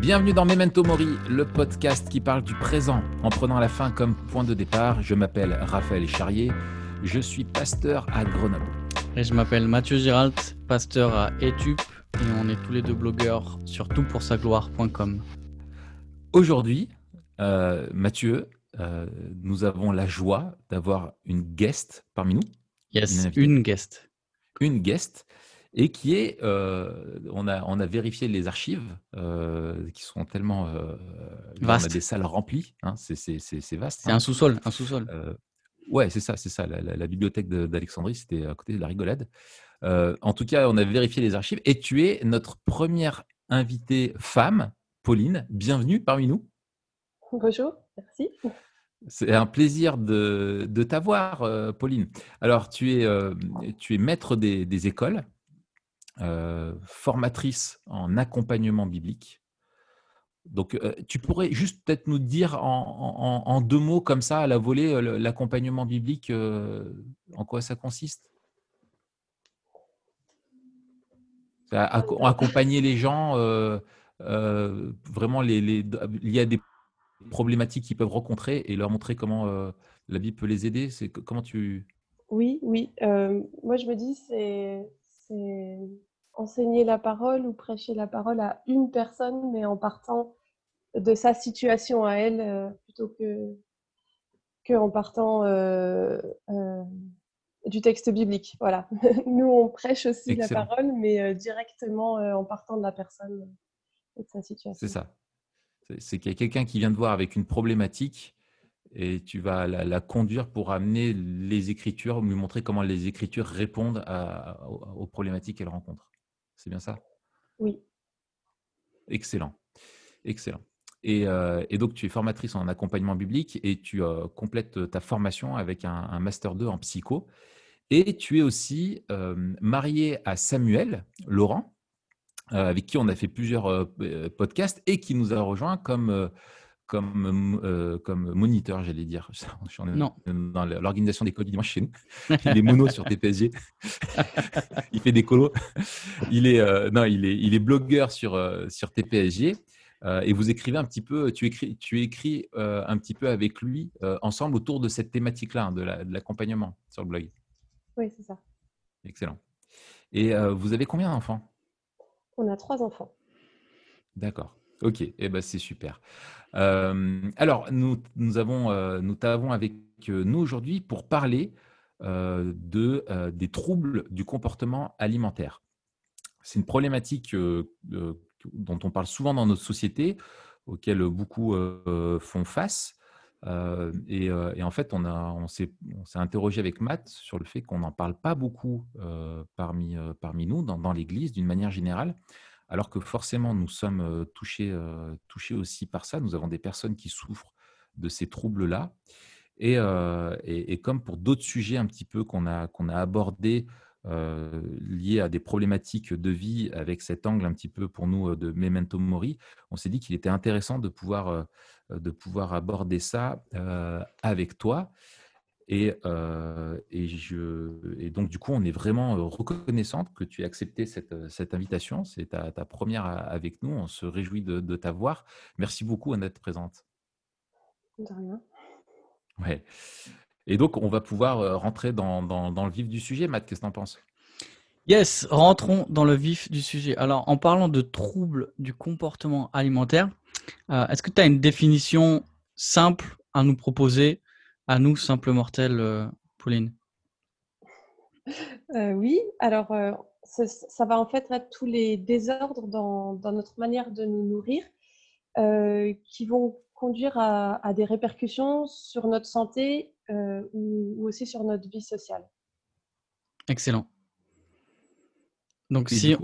Bienvenue dans Memento Mori, le podcast qui parle du présent en prenant la fin comme point de départ. Je m'appelle Raphaël Charrier, je suis pasteur à Grenoble. Et je m'appelle Mathieu Giralt, pasteur à Etup, et on est tous les deux blogueurs sur toutpoursagloire.com. Aujourd'hui, euh, Mathieu, euh, nous avons la joie d'avoir une guest parmi nous. Yes, une, guest. Une guest et qui est, euh, on, a, on a vérifié les archives qui sont tellement vastes. des salles remplies, hein, c'est vaste. C'est un sous-sol, un sous-sol. ouais, c'est ça, c'est ça. La, bibliothèque d'Alexandrie, c'était à côté de la rigolade. en tout cas, on a vérifié les archives et tu es notre première invitée femme, Pauline. Bienvenue parmi nous. Bonjour, merci. C'est un plaisir de, t'avoir, euh, Pauline. Alors, tu es, euh, tu es maître des, écoles, euh, formatrice en accompagnement biblique. Donc, tu pourrais juste peut-être nous dire en, deux mots comme ça, à la volée, l'accompagnement biblique, en quoi ça consiste? Accompagner les gens, vraiment les, les, il y a des problématiques qu'ils peuvent rencontrer et leur montrer comment euh, la Bible peut les aider? C'est comment tu Oui, oui. Euh, moi, je me dis c'est enseigner la parole ou prêcher la parole à une personne, mais en partant de sa situation à elle euh, plutôt que que en partant du texte biblique. Voilà. Nous, on prêche aussi la parole, mais directement en partant de la personne et de sa situation. C'est ça. C'est qu'il y a quelqu'un qui vient te voir avec une problématique et tu vas la, conduire pour amener les écritures, lui montrer comment les écritures répondent aux problématiques qu'elle rencontre. C'est bien ça? Oui. Excellent. Excellent. Euh, et, donc, tu es formatrice en accompagnement biblique et tu euh, complètes ta formation avec un, Master 2 en psycho. Et tu es aussi euh, mariée à Samuel Laurent, avec qui on a fait plusieurs podcasts et qui nous a rejoint comme, comme, comme moniteur, j'allais dire. Je suis non. dans l'organisation des colis dimanche chez nous. Il est mono sur TPSG. il fait des colos. Il est, non, il est, il est blogueur sur, sur TPSG. et vous écrivez un petit peu, tu écris, tu écris un petit peu avec lui ensemble autour de cette thématique-là, hein, de l'accompagnement sur le blog. Oui, c'est ça. Excellent. Et vous avez combien d'enfants? On a trois enfants. D'accord. Ok, eh ben, c'est super. Euh, alors, nous, nous, avons, euh, nous t'avons avec euh, nous aujourd'hui pour parler de, des troubles du comportement alimentaire. C'est une problématique dont on parle souvent dans notre société, auquel beaucoup font face. Et, en fait, on, on s'est interrogé avec Matt sur le fait qu'on n'en parle pas beaucoup parmi, parmi nous, dans, dans l'Église, d'une manière générale alors que forcément nous sommes touchés, touchés aussi par ça. Nous avons des personnes qui souffrent de ces troubles-là. Et, comme pour d'autres sujets un petit peu qu'on a, qu'on a abordés liés à des problématiques de vie avec cet angle un petit peu pour nous de memento mori, on s'est dit qu'il était intéressant de pouvoir, de pouvoir aborder ça avec toi. Et, et, je, et, donc, du coup, on est vraiment reconnaissante que tu aies accepté cette, cette invitation. C'est ta, ta, première avec nous. On se réjouit de, de t'avoir. Merci beaucoup d'être présente. De rien. Ouais. Et donc, on va pouvoir rentrer dans, dans, dans le vif du sujet. Matt, qu'est-ce que tu en penses? Yes, rentrons dans le vif du sujet. Alors, en parlant de troubles du comportement alimentaire, est-ce que tu as une définition simple à nous proposer à nous, simples mortels, euh, Pauline euh, Oui, alors euh, ça, va en fait être tous les désordres dans, notre manière de nous nourrir qui vont conduire à, des répercussions sur notre santé ou, aussi sur notre vie sociale. Excellent. Donc, si.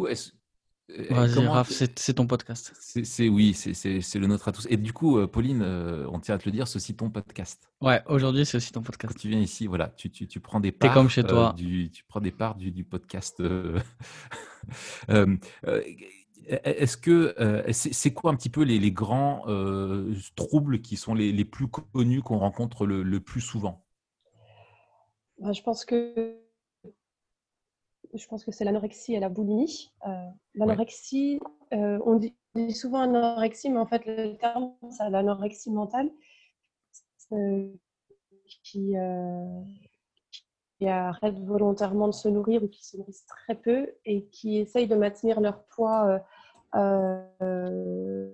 Raph, c'est ton podcast. C'est oui, c'est le nôtre à tous. Et du coup, euh, Pauline, euh, on tient à te le dire, c'est aussi ton podcast. Ouais, aujourd'hui, c'est aussi ton podcast. Quand tu viens ici, voilà, tu, tu, tu prends des parts. comme chez toi. du, tu prends des parts du, du podcast. Est-ce que c'est quoi un petit peu les, les grands troubles qui sont les, les plus connus qu'on rencontre le, le, plus souvent? Bah, Je pense que je pense que c'est l'anorexie et la boulimie. l'anorexie, on dit, souvent anorexie, mais en fait, le terme, c'est l'anorexie mentale, qui, qui arrêtent volontairement de se nourrir ou qui se nourrissent très peu et qui essayent de maintenir leur poids euh,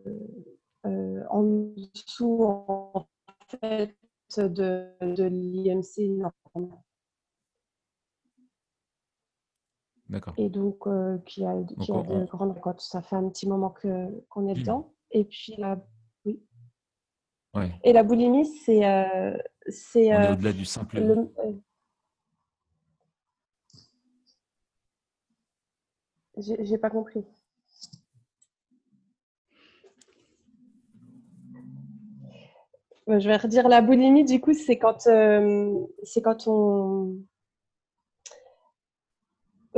euh, en dessous en fait de, de l'IMC normal. D'accord. Et donc, euh, qui a, qui a de grandes récoltes. Ça fait un petit moment qu'on est dedans. Et puis, la, oui. Ouais. Et la boulimie, c'est. Euh, c'est On est au-delà du simple. Le, J'ai pas compris. Je vais redire la boulimie, du coup, c'est quand, euh, c'est quand on.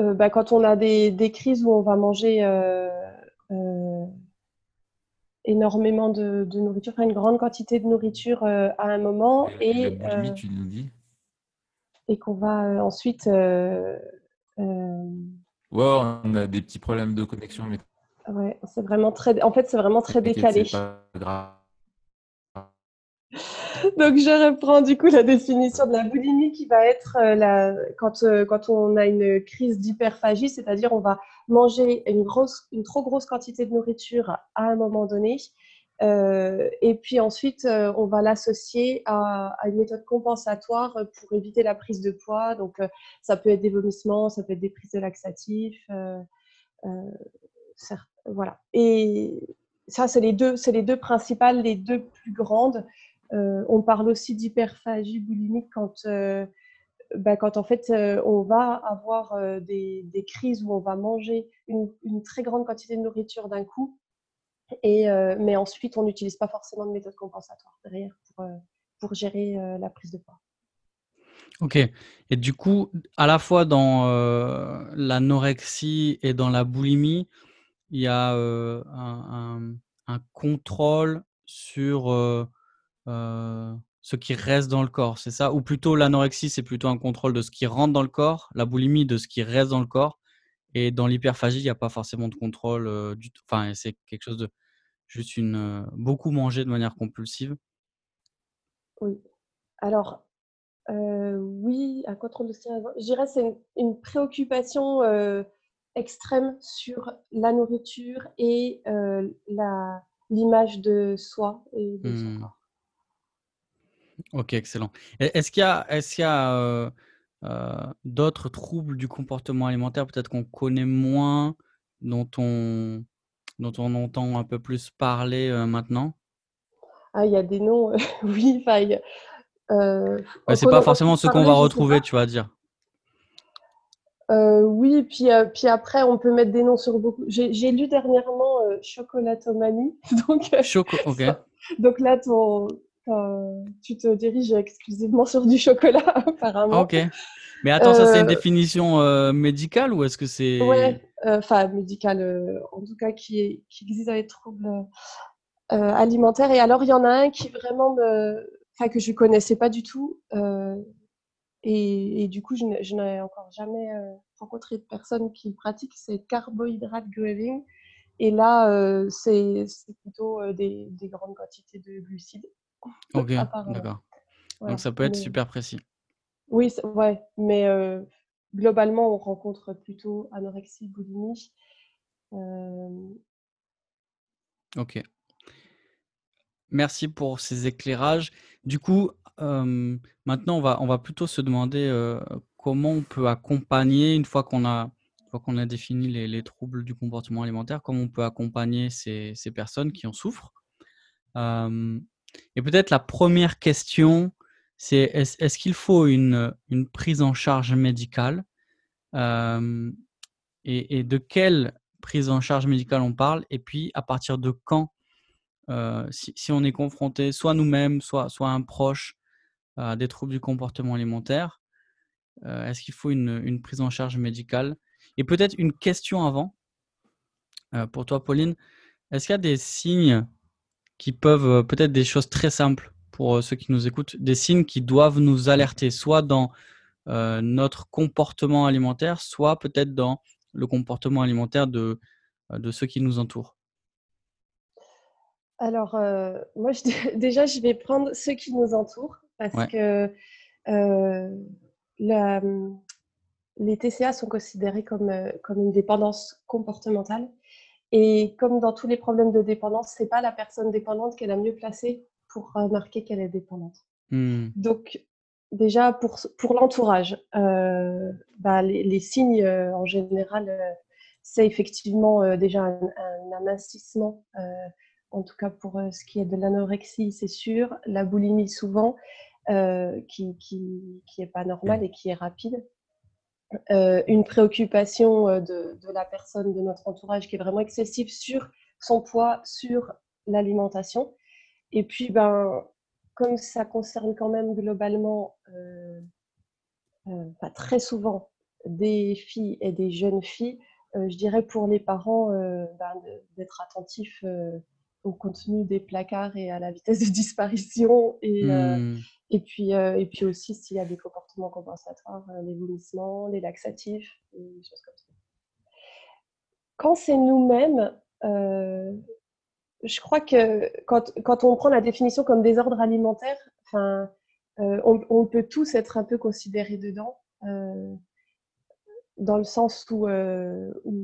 Euh, bah, quand on a des, des, crises où on va manger euh, énormément de, de, nourriture, enfin une grande quantité de nourriture à un moment. Et, et la boulimie, tu nous dis? Et qu'on va ensuite. Ouais, on a des petits problèmes de connexion. Mais... Ouais, c'est vraiment très. En fait, c'est vraiment très décalé. C'est pas grave. Donc, je reprends du coup la définition de la boulimie qui va être euh, la, quand, euh, quand on a une crise d'hyperphagie, c'est-à-dire on va manger une, grosse, une trop grosse quantité de nourriture à un moment donné. Euh, et puis ensuite, on va l'associer à, une méthode compensatoire pour éviter la prise de poids. Donc, ça peut être des vomissements, ça peut être des prises de laxatifs. voilà. Et ça, c'est les c'est les deux principales, les deux plus grandes. Euh, on parle aussi d'hyperphagie boulimique quand, euh, bah, quand en fait euh, on va avoir des, crises où on va manger une, très grande quantité de nourriture d'un coup, et, mais ensuite on n'utilise pas forcément de méthode compensatoire derrière pour, pour gérer la prise de poids. Ok. Et du coup, à la fois dans l'anorexie et dans la boulimie, il y a un, un, contrôle sur ce qui reste dans le corps, c'est ça? Ou plutôt l'anorexie, c'est plutôt un contrôle de ce qui rentre dans le corps, la boulimie de ce qui reste dans le corps? Et dans l'hyperphagie, il n'y a pas forcément de contrôle euh, du tout. Enfin, c'est quelque chose de juste une euh, beaucoup manger de manière compulsive. Oui. Alors, oui, un contrôle de ce qui reste. Je dirais c'est une, préoccupation extrême sur la nourriture et l'image de soi et de son mmh. corps. Ok, excellent. Est-ce qu'il y a, est-ce qu'il y a euh, euh, d'autres troubles du comportement alimentaire, peut-être qu'on connaît moins, dont on, dont on entend un peu plus parler euh, maintenant? Ah, il y a des noms, oui, enfin, c'est pas forcément ce qu'on va retrouver, tu vas dire. oui, puis, puis après, on peut mettre des noms sur beaucoup. J'ai lu dernièrement Chocolatomanie. Donc, Choco, ok. donc là, ton, tu te diriges exclusivement sur du chocolat, apparemment. Ok. Mais attends, ça c'est une euh, définition euh, médicale ou est-ce que c'est... Ouais, euh, enfin médicale, en tout cas qui, qui existe dans les troubles alimentaires. Et alors, il y en a un qui vraiment me... Enfin, que je connaissais pas du tout. Et, et, du coup, je n'ai encore jamais rencontré de personne qui pratique, c'est carbohydrate graving. Et là, c'est plutôt des, des, grandes quantités de glucides. Ok, d'accord. Donc ça peut être super précis. Oui, ouais, mais euh, globalement, on rencontre plutôt anorexie, boulimie. Euh ok. Merci pour ces éclairages. Du coup, maintenant, on va, on va plutôt se demander comment on peut accompagner, une fois qu'on a, qu'on a défini les, les, troubles du comportement alimentaire, comment on peut accompagner ces, ces personnes qui en souffrent. Et peut-être la première question, c'est est-ce, qu'il faut une, une, prise en charge médicale euh, et, de quelle prise en charge médicale on parle Et puis, à partir de quand, euh, si, on est confronté, soit nous-mêmes, soit, soit un proche, à des troubles du comportement alimentaire, euh, est-ce qu'il faut une, une, prise en charge médicale? Et peut-être une question avant, pour toi, Pauline. Est-ce qu'il y a des signes qui peuvent euh, peut-être des choses très simples pour euh, ceux qui nous écoutent, des signes qui doivent nous alerter, soit dans notre comportement alimentaire, soit peut-être dans le comportement alimentaire de, de ceux qui nous entourent Alors, moi, déjà, je vais prendre ceux qui nous entourent parce que la, les TCA sont considérés comme, comme une dépendance comportementale. Et comme dans tous les problèmes de dépendance, c'est pas la personne dépendante qui est la mieux placée pour remarquer qu'elle est dépendante. Mmh. Donc, déjà, pour, pour l'entourage, euh, bah, les, signes euh, en général, euh, c'est effectivement déjà un, amincissement, en tout cas pour ce qui est de l'anorexie, c'est sûr, la boulimie souvent, qui, qui, qui est pas normale et qui est rapide. Une préoccupation de, de, la personne de notre entourage qui est vraiment excessive sur son poids, sur l'alimentation. Et puis, ben, comme ça concerne quand même globalement, euh, euh, pas très souvent, des filles et des jeunes filles, euh, je dirais pour les parents ben, d'être attentifs au contenu des placards et à la vitesse de disparition. Mmh. Et, puis, et puis aussi s'il y a des comportements compensatoires, les vomissements, les laxatifs, des choses comme ça. Quand c'est nous-mêmes, je crois que quand, quand, on prend la définition comme désordre alimentaire, euh, on, peut tous être un peu considérés dedans, euh, dans le sens où, euh, où,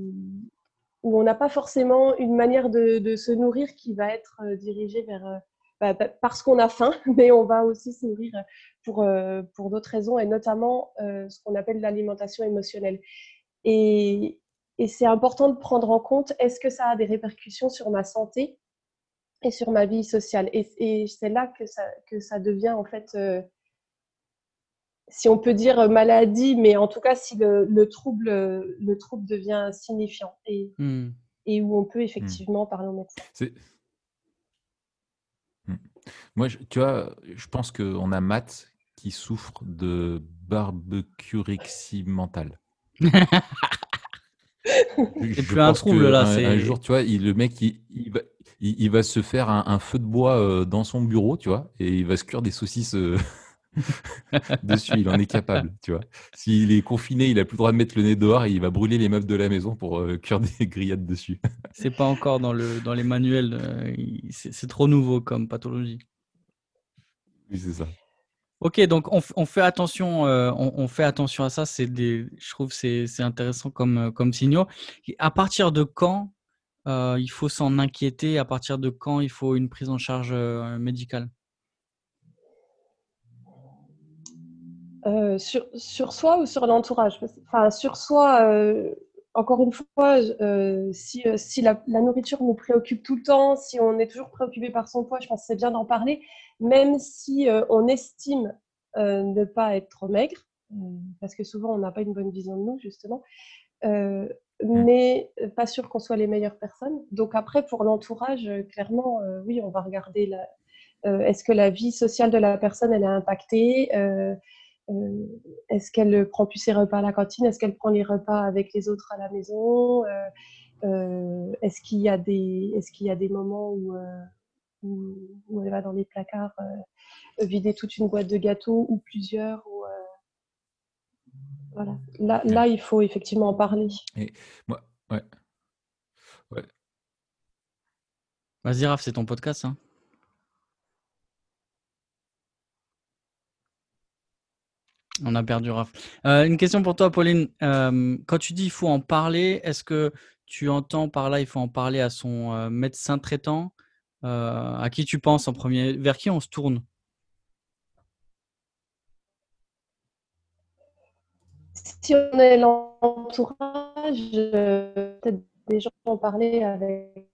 on n'a pas forcément une manière de, se nourrir qui va être dirigée vers parce qu'on a faim, mais on va aussi se nourrir pour, pour d'autres raisons, et notamment ce qu'on appelle l'alimentation émotionnelle. Et, et c'est important de prendre en compte, est-ce que ça a des répercussions sur ma santé et sur ma vie sociale? Et, c'est là que ça, que ça devient en fait, euh, si on peut dire maladie, mais en tout cas si le, le trouble, le trouble devient signifiant et, mmh. et où on peut mmh. effectivement parler au médecin. Moi, tu vois, je pense qu'on a Matt qui souffre de barbecuerexie mentale. C'est plus un trouble là. Un, un, jour, tu vois, il, le mec, il, il, va, il, va se faire un, feu de bois euh, dans son bureau, tu vois, et il va se cuire des saucisses euh, dessus. Il en est capable, tu vois. S'il est confiné, il a plus le droit de mettre le nez dehors et il va brûler les meubles de la maison pour euh, cuire des grillades dessus. c'est pas encore dans, le, dans les manuels. c'est trop nouveau comme pathologie. Oui, c'est ça. Ok, donc on, fait attention, on, fait attention à ça. C'est des, je trouve c'est c'est intéressant comme comme signaux. à partir de quand euh, il faut s'en inquiéter? À partir de quand il faut une prise en charge euh, médicale? Euh, sur, sur, soi ou sur l'entourage? Enfin, sur soi, encore une fois, si, si la, nourriture nous préoccupe tout le temps, si on est toujours préoccupé par son poids, je pense que c'est bien d'en parler, même si on estime ne pas être trop maigre, parce que souvent on n'a pas une bonne vision de nous, justement. Mmh. mais pas sûr qu'on soit les meilleures personnes. Donc après, pour l'entourage, clairement, oui, on va regarder est-ce que la vie sociale de la personne, elle est impactée Est-ce qu'elle prend plus ses repas à la cantine? Est-ce qu'elle prend les repas avec les autres à la maison? Est-ce qu'il y, a des, est qu'il y a des moments où, où, elle va dans les placards vider toute une boîte de gâteaux ou plusieurs voilà. Là, là, il faut effectivement en parler. Et moi, ouais. Vas-y, Raph, c'est ton podcast. Hein. On a perdu Raph. Euh, une question pour toi, Pauline. Euh, quand tu dis il faut en parler, est-ce que tu entends par là il faut en parler à son euh, médecin traitant? À qui tu penses en premier? Vers qui on se tourne? Si on est l'entourage, peut-être des gens ont parlé avec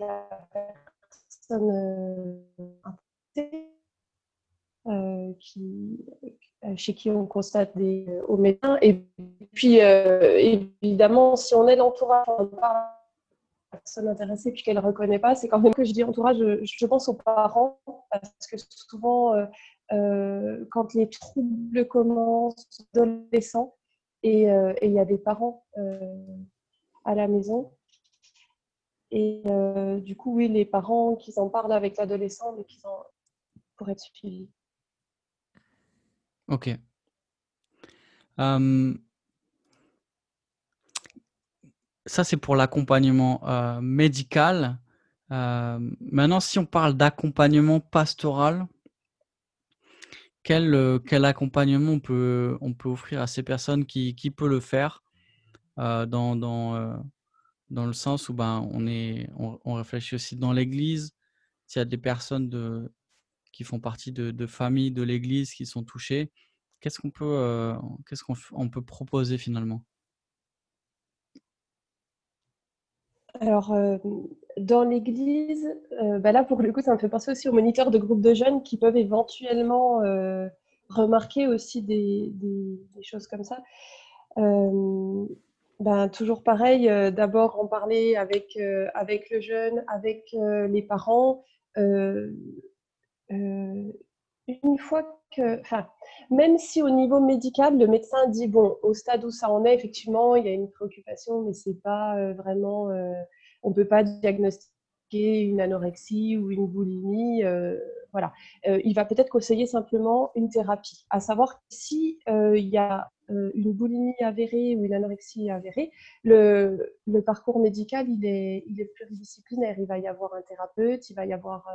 la personne qui, chez qui on constate des au médecin. Et puis, évidemment, si on est l'entourage, on parle personne intéressée puis qu'elle ne reconnaît pas, c'est quand même que je dis entourage, je, pense aux parents parce que souvent, quand les troubles commencent adolescents, euh, et il y a des parents euh, à la maison. Et euh, du coup, oui, les parents qui en parlent avec l'adolescent, en pour être suivis. Ok. ça, c'est pour l'accompagnement médical. maintenant, si on parle d'accompagnement pastoral, quel, quel accompagnement on peut, on peut offrir à ces personnes qui, qui peut le faire dans, dans, dans le sens où ben, on, est, on, réfléchit aussi dans l'Église, s'il y a des personnes de, qui font partie de, familles de l'Église qui sont touchées, qu'est-ce qu'on peut, qu'est-ce qu'on peut proposer finalement? Alors, dans l'Église, bah là, pour le coup, ça me fait penser aussi aux moniteurs de groupes de jeunes qui peuvent éventuellement remarquer aussi des, des, choses comme ça. Ben, toujours pareil, d'abord en parler avec, avec le jeune, avec les parents. Une fois que, enfin, même si au niveau médical, le médecin dit bon, au stade où ça en est, effectivement, il y a une préoccupation, mais c'est pas euh, vraiment, euh, on peut pas diagnostiquer une anorexie ou une boulimie. Euh, voilà, il va peut-être conseiller simplement une thérapie. À savoir si il y a une boulimie avérée ou une anorexie avérée, le, le, parcours médical il est, il est pluridisciplinaire. Il va y avoir un thérapeute, il va y avoir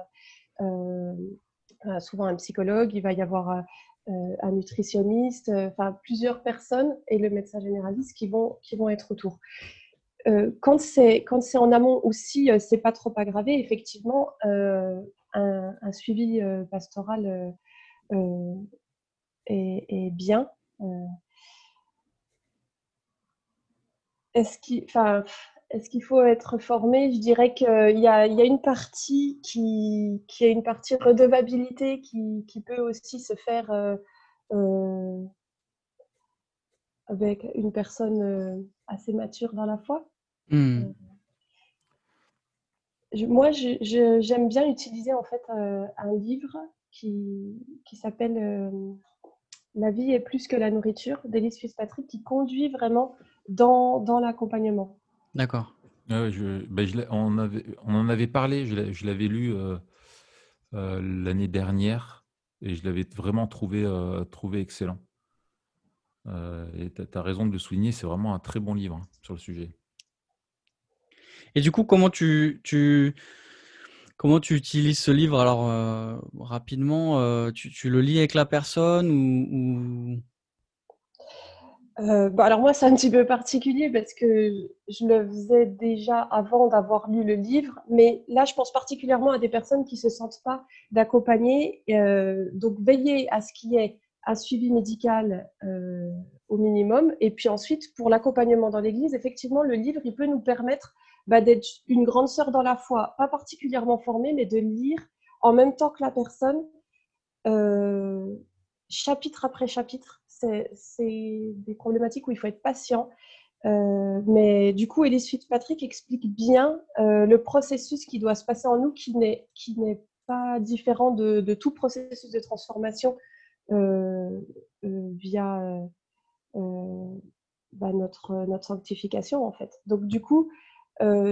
souvent un psychologue, il va y avoir euh, un nutritionniste, euh, enfin plusieurs personnes et le médecin généraliste qui vont, qui vont être autour. Euh, quand c'est en amont ou si c'est pas trop aggravé, effectivement, un, suivi pastoral est, bien. Est-ce qu'il, est-ce qu'il faut être formé? Je dirais qu'il y, y a, une partie qui, qui a une partie redevabilité qui, qui peut aussi se faire euh, euh, avec une personne euh, assez mature dans la foi. Hmm. moi, j'aime bien utiliser en fait un livre qui, qui s'appelle La vie est plus que la nourriture d'Elise Fitzpatrick qui conduit vraiment dans, dans l'accompagnement. D'accord. Ah bah, on, avait, on en avait parlé, je l'avais lu euh, euh, l'année dernière et je l'avais vraiment trouvé, euh, trouvé excellent. et tu as, raison de le souligner, c'est vraiment un très bon livre hein, sur le sujet. Et du coup, comment tu, tu, comment tu utilises ce livre? Alors, rapidement, tu, tu, le lis avec la personne ou... Euh, alors moi, c'est un petit peu particulier parce que je le faisais déjà avant d'avoir lu le livre, mais là, je pense particulièrement à des personnes qui se sentent pas d'accompagner. Euh, donc, veiller à ce qu'il y ait un suivi médical euh, au minimum. Et puis ensuite, pour l'accompagnement dans l'Église, effectivement, le livre, il peut nous permettre bah, d'être une grande sœur dans la foi, pas particulièrement formée, mais de lire en même temps que la personne, chapitre après chapitre c'est des problématiques où il faut être patient. Euh, mais du coup, Elise Fitzpatrick explique bien euh, le processus qui doit se passer en nous, qui n'est pas différent de, tout processus de transformation euh, via bah, notre, notre sanctification, en fait. Donc, du coup,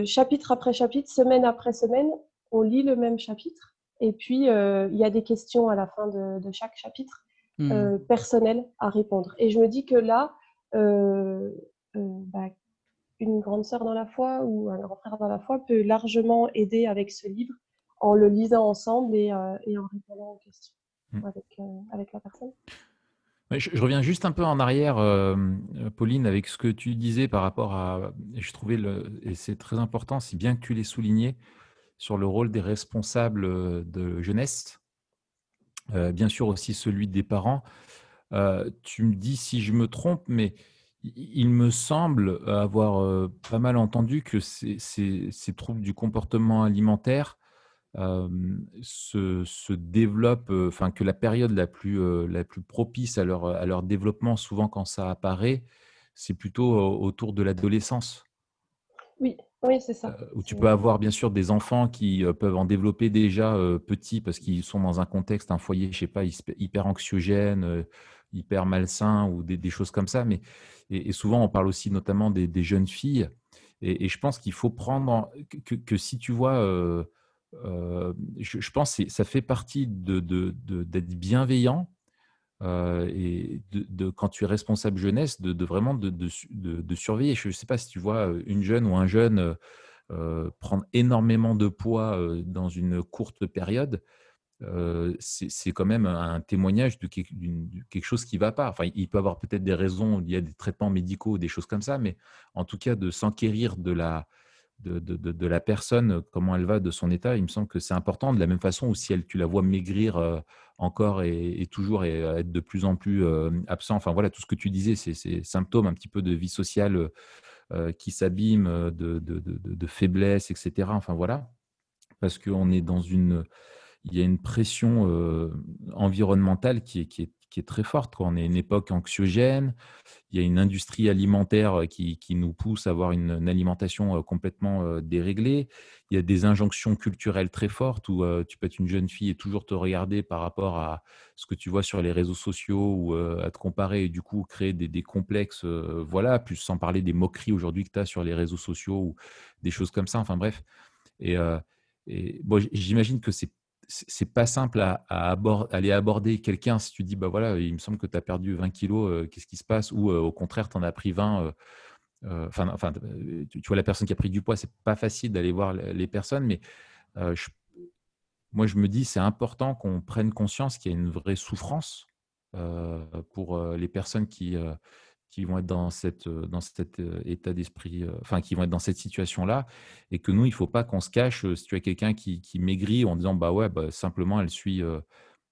chapitre après chapitre, semaine après semaine, on lit le même chapitre. Et puis, il y a des questions à la fin de chaque chapitre. Euh, hmm. personnel à répondre. Et je me dis que là, euh, euh, bah, une grande sœur dans la foi ou un grand frère dans la foi peut largement aider avec ce livre en le lisant ensemble et, et en répondant aux questions avec, avec, la personne. Je, reviens juste un peu en arrière, Pauline, avec ce que tu disais par rapport à. Et je trouvais, le, et c'est très important, si bien que tu l'aies souligné, sur le rôle des responsables de jeunesse euh, bien sûr aussi celui des parents. Euh, tu me dis si je me trompe, mais il me semble avoir euh, pas mal entendu que ces, troubles du comportement alimentaire se, développent, enfin que la période la plus, la plus propice à leur, à leur développement, souvent quand ça apparaît, c'est plutôt autour de l'adolescence. Oui, oui, c'est ça. Euh, où tu peux avoir bien sûr des enfants qui euh, peuvent en développer déjà euh, petits parce qu'ils sont dans un contexte, un foyer, je sais pas, hyper anxiogène, hyper malsain ou des, choses comme ça. Mais et, souvent on parle aussi notamment des, jeunes filles. Et, je pense qu'il faut prendre que, si tu vois, je, pense que ça fait partie de d'être bienveillant et de, quand tu es responsable jeunesse, de, vraiment de, surveiller. Je ne sais pas si tu vois une jeune ou un jeune prendre énormément de poids dans une courte période. c'est quand même un témoignage de quelque, chose qui ne va pas. Enfin, il peut avoir peut-être des raisons, il y a des traitements médicaux, des choses comme ça, mais en tout cas, de s'enquérir de la, de, de, la personne, comment elle va, de son état, il me semble que c'est important. De la même façon, ou si elle, tu la vois maigrir encore et, toujours et être de plus en plus absent, enfin voilà, tout ce que tu disais, c'est symptômes un petit peu de vie sociale qui s'abîme, de, de, faiblesse, etc. Enfin voilà, parce qu'on est dans une, il y a une pression environnementale qui est, qui est qui est très forte. On est une époque anxiogène, il y a une industrie alimentaire qui, nous pousse à avoir une, alimentation complètement déréglée. Il y a des injonctions culturelles très fortes où tu peux être une jeune fille et toujours te regarder par rapport à ce que tu vois sur les réseaux sociaux ou à te comparer et du coup créer des, complexes. voilà, plus sans parler des moqueries aujourd'hui que tu as sur les réseaux sociaux ou des choses comme ça. Enfin bref. Et, et bon, j'imagine que c'est c'est pas simple à, aller aborder quelqu'un si tu dis bah voilà il me semble que tu as perdu 20 kilos euh, qu'est-ce qui se passe? Ou euh, au contraire tu en as pris 20 euh, enfin tu, vois la personne qui a pris du poids c'est pas facile d'aller voir les personnes mais moi je me dis c'est important qu'on prenne conscience qu'il y a une vraie souffrance pour les personnes qui qui vont être dans, cette, euh, dans cet euh, état d'esprit, euh, enfin, qui vont être dans cette situation-là, et que nous, il ne faut pas qu'on se cache si tu as quelqu'un qui, qui, maigrit en disant, bah ouais, bah, simplement, elle suit,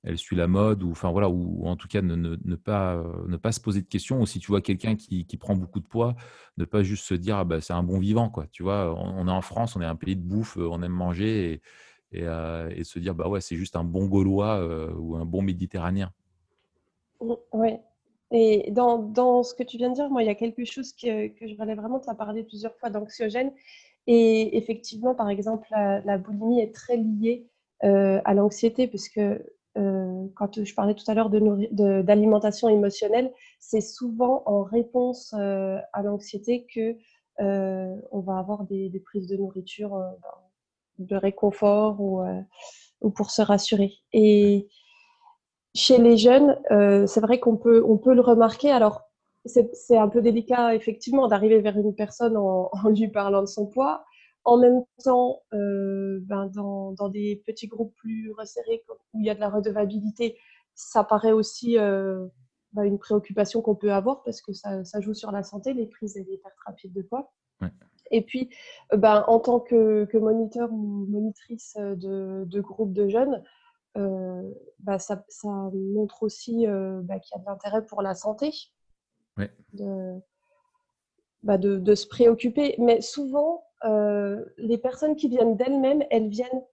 elle suit la mode, ou, enfin, voilà, ou, en tout cas, ne, pas, ne pas se poser de questions, ou si tu vois quelqu'un qui, qui, prend beaucoup de poids, ne pas juste se dire, ah, bah, c'est un bon vivant, quoi. Tu vois, on, est en France, on est un pays de bouffe, on aime manger, et, et se dire, bah ouais, c'est juste un bon Gaulois ou un bon Méditerranéen. Oui, et dans, dans, ce que tu viens de dire, moi, il y a quelque chose que, que je voulais vraiment te parler plusieurs fois d'anxiogène. Et effectivement, par exemple, la, boulimie est très liée euh, à l'anxiété, puisque euh, quand je parlais tout à l'heure d'alimentation émotionnelle, c'est souvent en réponse euh, à l'anxiété que on va avoir des, des, prises de nourriture de réconfort ou, ou, pour se rassurer. Chez les jeunes, euh, c'est vrai qu'on peut, on peut le remarquer. Alors, c'est un peu délicat, effectivement, d'arriver vers une personne en, lui parlant de son poids. En même temps, euh, ben, dans, dans, des petits groupes plus resserrés où il y a de la redevabilité, ça paraît aussi euh, ben, une préoccupation qu'on peut avoir parce que ça, ça, joue sur la santé, les prises et les pertes rapides de poids. Et puis, ben, en tant que, que, moniteur ou monitrice de, de groupe de jeunes, bah, ça, montre aussi bah, qu'il y a de l'intérêt pour la santé. Bah, de, de, se préoccuper. Mais souvent, euh, les personnes qui viennent d'elles-mêmes, elles viennent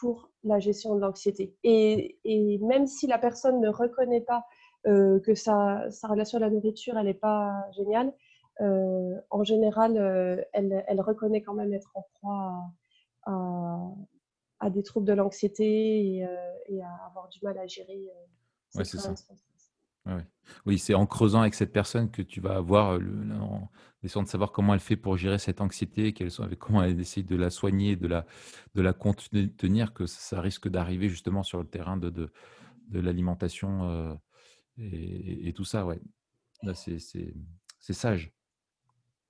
pour la gestion de l'anxiété. Et, et, même si la personne ne reconnaît pas que sa, sa, relation à la nourriture, elle n'est pas géniale, en général, elle, elle, reconnaît quand même être en proie à, à des troubles de l'anxiété et, euh, à avoir du mal à gérer. Euh, c'est ça. Oui, c'est en creusant avec cette personne que tu vas avoir, le, en essayant de savoir comment elle fait pour gérer cette anxiété, comment elle essaie de la soigner, de la, de la contenir, que ça risque d'arriver justement sur le terrain de, de, de l'alimentation euh, et, et, tout ça. Ouais. C'est sage.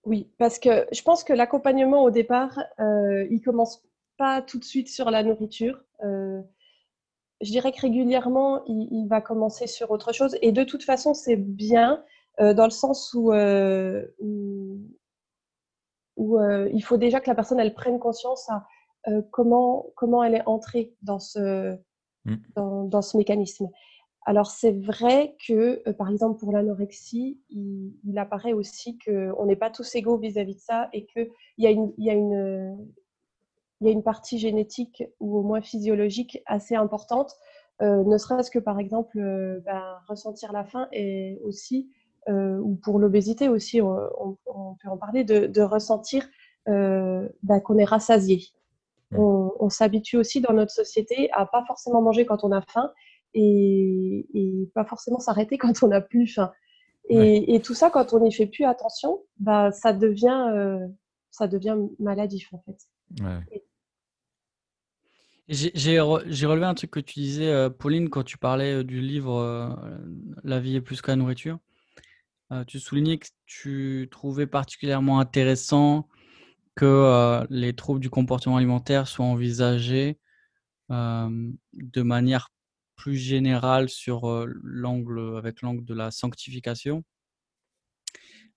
Oui, parce que je pense que l'accompagnement au départ, il commence pas tout de suite sur la nourriture. Euh, je dirais que régulièrement, il, va commencer sur autre chose. Et de toute façon, c'est bien euh, dans le sens où, euh, où, il faut déjà que la personne elle prenne conscience à comment, comment elle est entrée dans ce, mm. dans, dans, ce mécanisme. Alors c'est vrai que, par exemple, pour l'anorexie, il, il, apparaît aussi qu'on n'est pas tous égaux vis-à-vis de ça et qu'il y a une, il y a une il y a une partie génétique ou au moins physiologique assez importante, euh, ne serait-ce que par exemple euh, ben, ressentir la faim et aussi, euh, ou pour l'obésité aussi, on, peut en parler, de, ressentir ben, qu'on est rassasié. Mmh. On, s'habitue aussi dans notre société à pas forcément manger quand on a faim et, pas forcément s'arrêter quand on n'a plus faim. Et, tout ça, quand on n'y fait plus attention, bah, ça, devient, ça devient maladif en fait. J'ai relevé un truc que tu disais, Pauline, quand tu parlais du livre La vie est plus que la nourriture. tu soulignais que tu trouvais particulièrement intéressant que les troubles du comportement alimentaire soient envisagés de manière plus générale sur l'angle avec l'angle de la sanctification.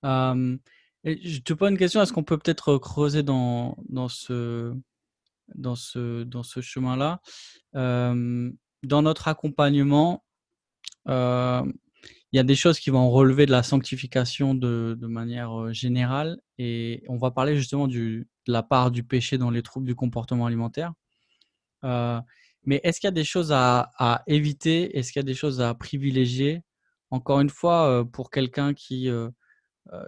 je te pose une question, est-ce qu'on peut peut-être creuser dans, dans ce, dans ce, dans ce chemin-là. Dans notre accompagnement, il y a des choses qui vont relever de la sanctification de, de manière générale et on va parler justement du, de la part du péché dans les troubles du comportement alimentaire. Mais est-ce qu'il y a des choses à, éviter? Est-ce qu'il y a des choses à privilégier? Encore une fois, pour quelqu'un qui,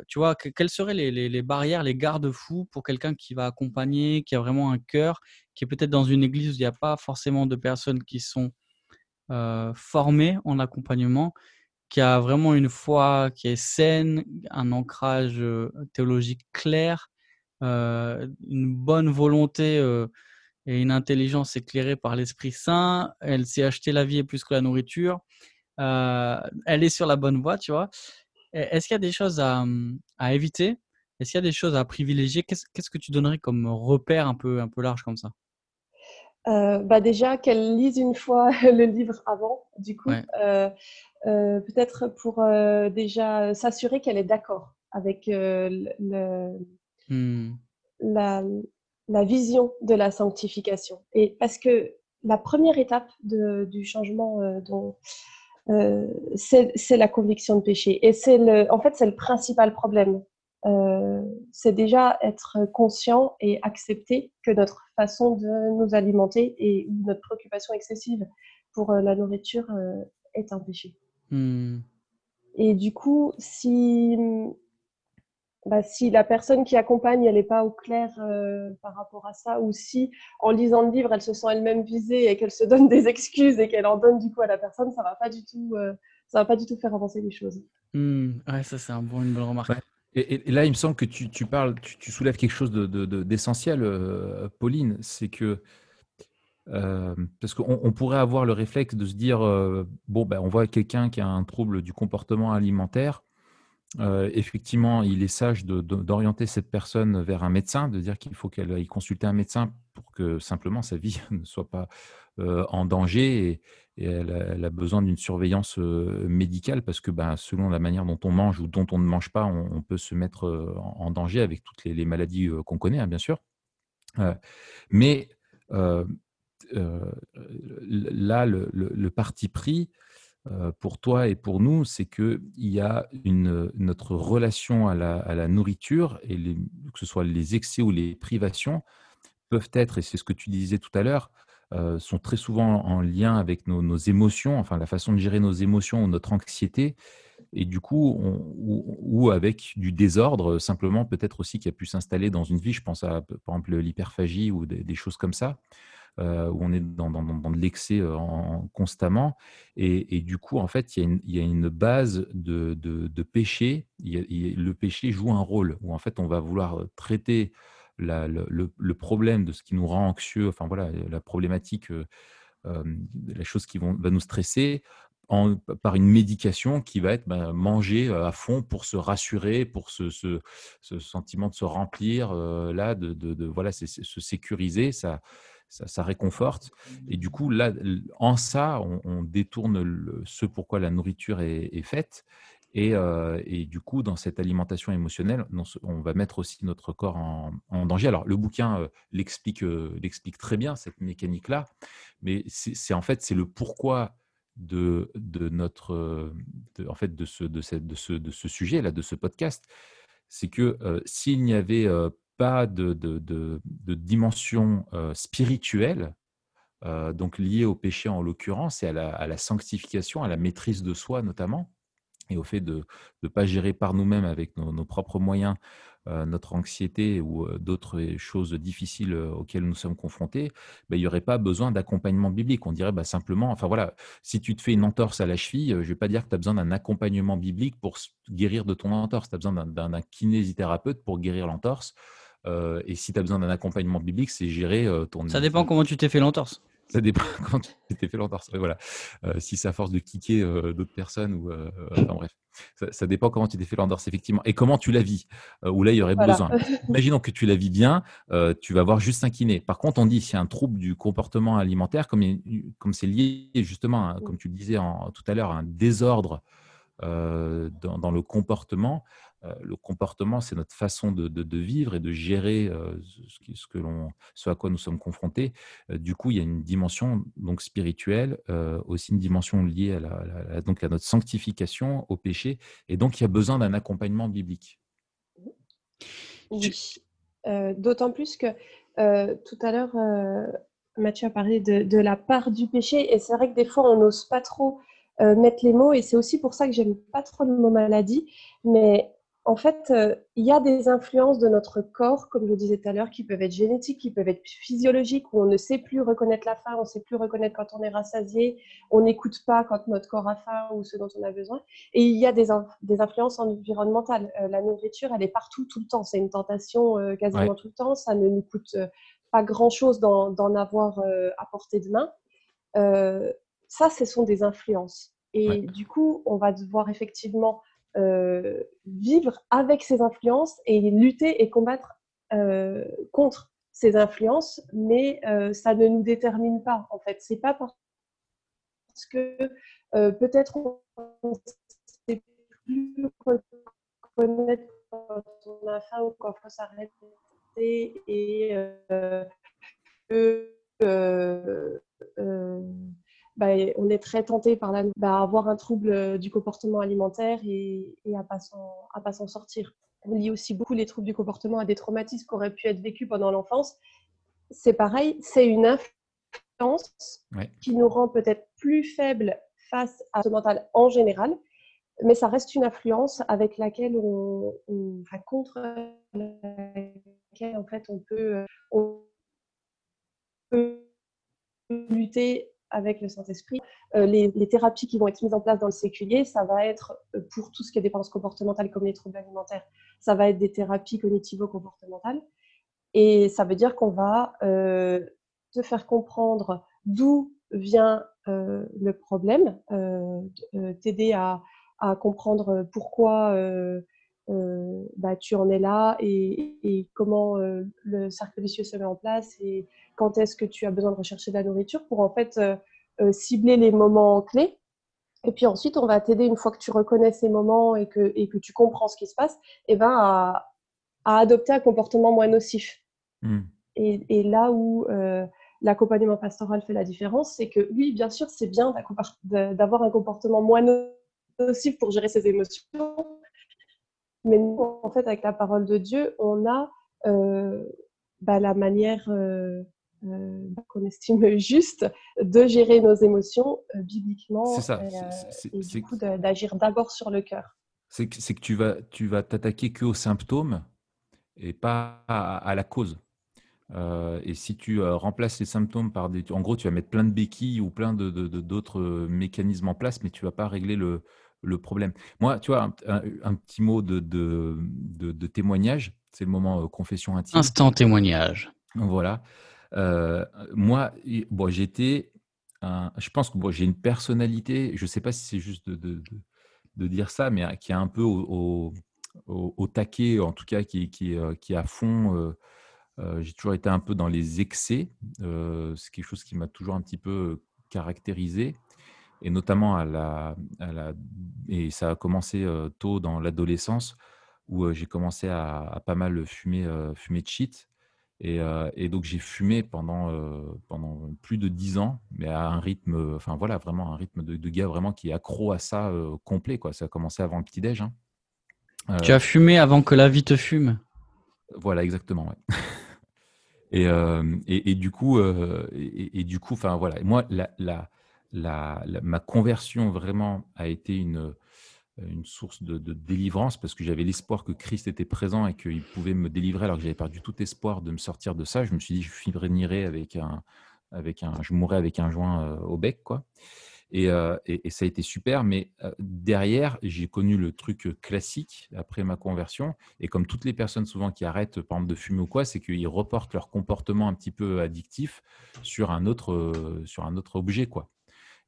tu vois, quelles seraient les, barrières, les garde-fous pour quelqu'un qui va accompagner, qui a vraiment un cœur, qui est peut-être dans une église où il n'y a pas forcément de personnes qui sont formées en accompagnement, qui a vraiment une foi qui est saine, un ancrage théologique clair, une bonne volonté et une intelligence éclairée par l'Esprit Saint. Elle s'est acheté la vie plus que la nourriture. Euh, elle est sur la bonne voie, tu vois. Est-ce qu'il y a des choses à, à éviter? Est-ce qu'il y a des choses à privilégier? Qu'est-ce que tu donnerais comme repère un peu, un peu large comme ça? Euh, bah déjà qu'elle lise une fois le livre avant, du coup, euh, peut-être pour déjà s'assurer qu'elle est d'accord avec le, mmh. la, la vision de la sanctification. Et parce que la première étape du changement, euh, euh, c'est la conviction de péché. Et c'est le, en fait, c'est le principal problème. Euh, c'est déjà être conscient et accepter que notre façon de nous alimenter et notre préoccupation excessive pour la nourriture est un péché. Hmm. Et du coup, si bah, si la personne qui accompagne, elle n'est pas au clair euh, par rapport à ça, ou si en lisant le livre, elle se sent elle-même visée et qu'elle se donne des excuses et qu'elle en donne du coup à la personne, ça va pas du tout, euh, ça va pas du tout faire avancer les choses. Mmh, ouais, ça c'est un bon, une bonne remarque. Et, là, il me semble que tu, tu parles, tu, soulèves quelque chose d'essentiel, de, de, euh, Pauline, c'est que parce qu'on on pourrait avoir le réflexe de se dire bon, ben, on voit quelqu'un qui a un trouble du comportement alimentaire euh, effectivement, il est sage d'orienter cette personne vers un médecin, de dire qu'il faut qu'elle aille consulter un médecin pour que simplement sa vie ne soit pas euh, en danger et, elle, a, besoin d'une surveillance euh, médicale parce que ben, selon la manière dont on mange ou dont on ne mange pas, on, peut se mettre en, danger avec toutes les, maladies qu'on connaît, hein, bien sûr. mais là, le, parti pris, pour toi et pour nous, c'est qu'il y a notre relation à la, nourriture, et que ce soit les excès ou les privations, peuvent être, et c'est ce que tu disais tout à l'heure, euh, sont très souvent en lien avec nos, émotions, enfin la façon de gérer nos émotions ou notre anxiété, et du coup, ou, avec du désordre, simplement peut-être aussi qui a pu s'installer dans une vie, je pense à par exemple l'hyperphagie ou des, choses comme ça. Euh, où on est dans, de l'excès euh, constamment. Et, du coup, en fait, il y a une, base de, péché. le péché joue un rôle où en fait, on va vouloir traiter le, problème de ce qui nous rend anxieux, enfin voilà, la problématique, euh, la chose qui va nous stresser, par une médication qui va être ben, mangée à fond pour se rassurer, pour ce, sentiment de se remplir, là, de, voilà, se sécuriser. Ça, ça, réconforte. Et du coup, là, en ça, on, détourne le, ce pourquoi la nourriture est, faite. Et, euh, et, du coup, dans cette alimentation émotionnelle, on va mettre aussi notre corps en, danger. Alors, le bouquin euh, l'explique euh, l'explique très bien, cette mécanique-là, mais c'est en fait, c'est le pourquoi de, de notre, en fait, de ce, de, cette, de ce, de ce sujet-là, de ce podcast. C'est que s'il n'y avait pas de, dimension euh, spirituelle, euh, donc liée au péché en l'occurrence, et à la, sanctification, à la maîtrise de soi notamment, et au fait de ne pas gérer par nous-mêmes avec nos, propres moyens euh, notre anxiété ou d'autres choses difficiles auxquelles nous sommes confrontés, ben, il n'y aurait pas besoin d'accompagnement biblique. On dirait bah, simplement, enfin voilà, si tu te fais une entorse à la cheville, je ne vais pas dire que tu as besoin d'un accompagnement biblique pour guérir de ton entorse, tu as besoin d'un kinésithérapeute pour guérir l'entorse. Euh, et si tu as besoin d'un accompagnement biblique, c'est gérer euh, ton. Ça dépend comment tu t'es fait l'entorse. Ça dépend quand tu t'es fait l'endorser. Voilà. Euh, si c'est à force de kicker euh, d'autres personnes ou euh, enfin bref, ça, dépend comment tu t'es fait l'endorser effectivement et comment tu la vis. où là il y aurait besoin. Imaginons que tu la vis bien, tu vas voir juste un kiné. Par contre, on dit s'il y a un trouble du comportement alimentaire, comme comme c'est lié justement, hein, comme tu le disais tout à l'heure, un désordre dans, dans, le comportement, euh, le comportement, c'est notre façon de, vivre et de gérer euh, ce, que ce à quoi nous sommes confrontés. Euh, du coup, il y a une dimension donc spirituelle, aussi une dimension liée à, la, donc à notre sanctification, au péché, et donc il y a besoin d'un accompagnement biblique. Oui, d'autant plus que tout à l'heure, Mathieu a parlé de, de, la part du péché, et c'est vrai que des fois, on n'ose pas trop mettre les mots, et c'est aussi pour ça que j'aime pas trop le mot maladie, mais en fait, euh, il y a des influences de notre corps, comme je le disais tout à l'heure, qui peuvent être génétiques, qui peuvent être physiologiques, où on ne sait plus reconnaître la faim, on ne sait plus reconnaître quand on est rassasié, on n'écoute pas quand notre corps a faim ou ce dont on a besoin. Et il y a des, influences environnementales. Euh, la nourriture, elle est partout, tout le temps. C'est une tentation euh, quasiment tout le temps. Ça ne nous coûte pas grand-chose d'en avoir à portée de main. ça, ce sont des influences. Et du coup, on va devoir effectivement euh, vivre avec ces influences et lutter et combattre euh, contre ces influences, mais euh, ça ne nous détermine pas en fait. C'est pas parce que peut-être on sait plus reconnaître quand on a faim ou quand faut s'arrêter et que bah, on est très tenté par la, bah, avoir un trouble euh, du comportement alimentaire et, à ne pas s'en sortir. On lie aussi beaucoup les troubles du comportement à des traumatismes qui auraient pu être vécus pendant l'enfance. C'est pareil, c'est une influence qui nous rend peut-être plus faibles face à ce mental en général, mais ça reste une influence avec laquelle on, contre laquelle en fait on peut, euh, on peut lutter avec le Saint-Esprit. Euh, les, thérapies qui vont être mises en place dans le séculier, ça va être euh, pour tout ce qui est dépenses comportementales comme les troubles alimentaires, ça va être des thérapies cognitivo-comportementales. Et ça veut dire qu'on va euh, te faire comprendre d'où vient le problème, t'aider à, comprendre pourquoi bah, tu en es là et, comment le cercle vicieux se met en place quand est-ce que tu as besoin de rechercher de la nourriture pour en fait euh, euh, cibler les moments clés. Et puis ensuite, on va t'aider une fois que tu reconnais ces moments et que, et que tu comprends ce qui se passe, et eh ben à, adopter un comportement moins nocif. Hmm. Et, là où euh, l'accompagnement pastoral fait la différence, c'est que oui, bien sûr, c'est bien d'avoir un comportement moins nocif pour gérer ses émotions, mais nous, en fait, avec la parole de Dieu, on a bah, la manière euh, qu'on estime juste de gérer nos émotions euh, bibliquement c'est ça. et, euh, du coup d'agir d'abord sur le cœur. C'est que, que, tu vas tu vas t'attaquer que aux symptômes et pas à, la cause. et si tu remplaces les symptômes par des... En gros, tu vas mettre plein de béquilles ou plein d'autres de, d'autres mécanismes en place, mais tu vas pas régler le, le problème. Moi, tu vois, un, petit mot de, de témoignage, c'est le moment confession intime. Instant témoignage. Voilà. Euh, moi, bon, j'étais, je pense que bon, j'ai une personnalité, je ne sais pas si c'est juste de, de, dire ça, mais qui est un peu au, au, taquet, en tout cas, qui, qui, euh, qui est à fond. Euh, j'ai toujours été un peu dans les excès. c'est quelque chose qui m'a toujours un petit peu caractérisé et notamment à la, à la et ça a commencé tôt dans l'adolescence où j'ai commencé à, à, pas mal fumer, fumer de shit euh, et, donc j'ai fumé pendant, euh, pendant plus de dix ans, mais à un rythme, enfin voilà, vraiment un rythme de, gars vraiment qui est accro à ça euh, complet. Quoi. Ça a commencé avant le petit-déj. Hein. tu as fumé avant que la vie te fume Voilà, exactement. et, et, du coup, et, du coup, enfin voilà, moi, la, la, la, ma conversion vraiment a été une, une source de, délivrance parce que j'avais l'espoir que Christ était présent et qu'il pouvait me délivrer alors que j'avais perdu tout espoir de me sortir de ça. Je me suis dit, je finirai avec un, avec un, je mourrai avec un joint euh, au bec, quoi. Et, et, ça a été super, mais derrière, j'ai connu le truc classique après ma conversion. Et comme toutes les personnes souvent qui arrêtent, par exemple, de fumer ou quoi, c'est qu'ils reportent leur comportement un petit peu addictif sur un autre, sur un autre objet, quoi.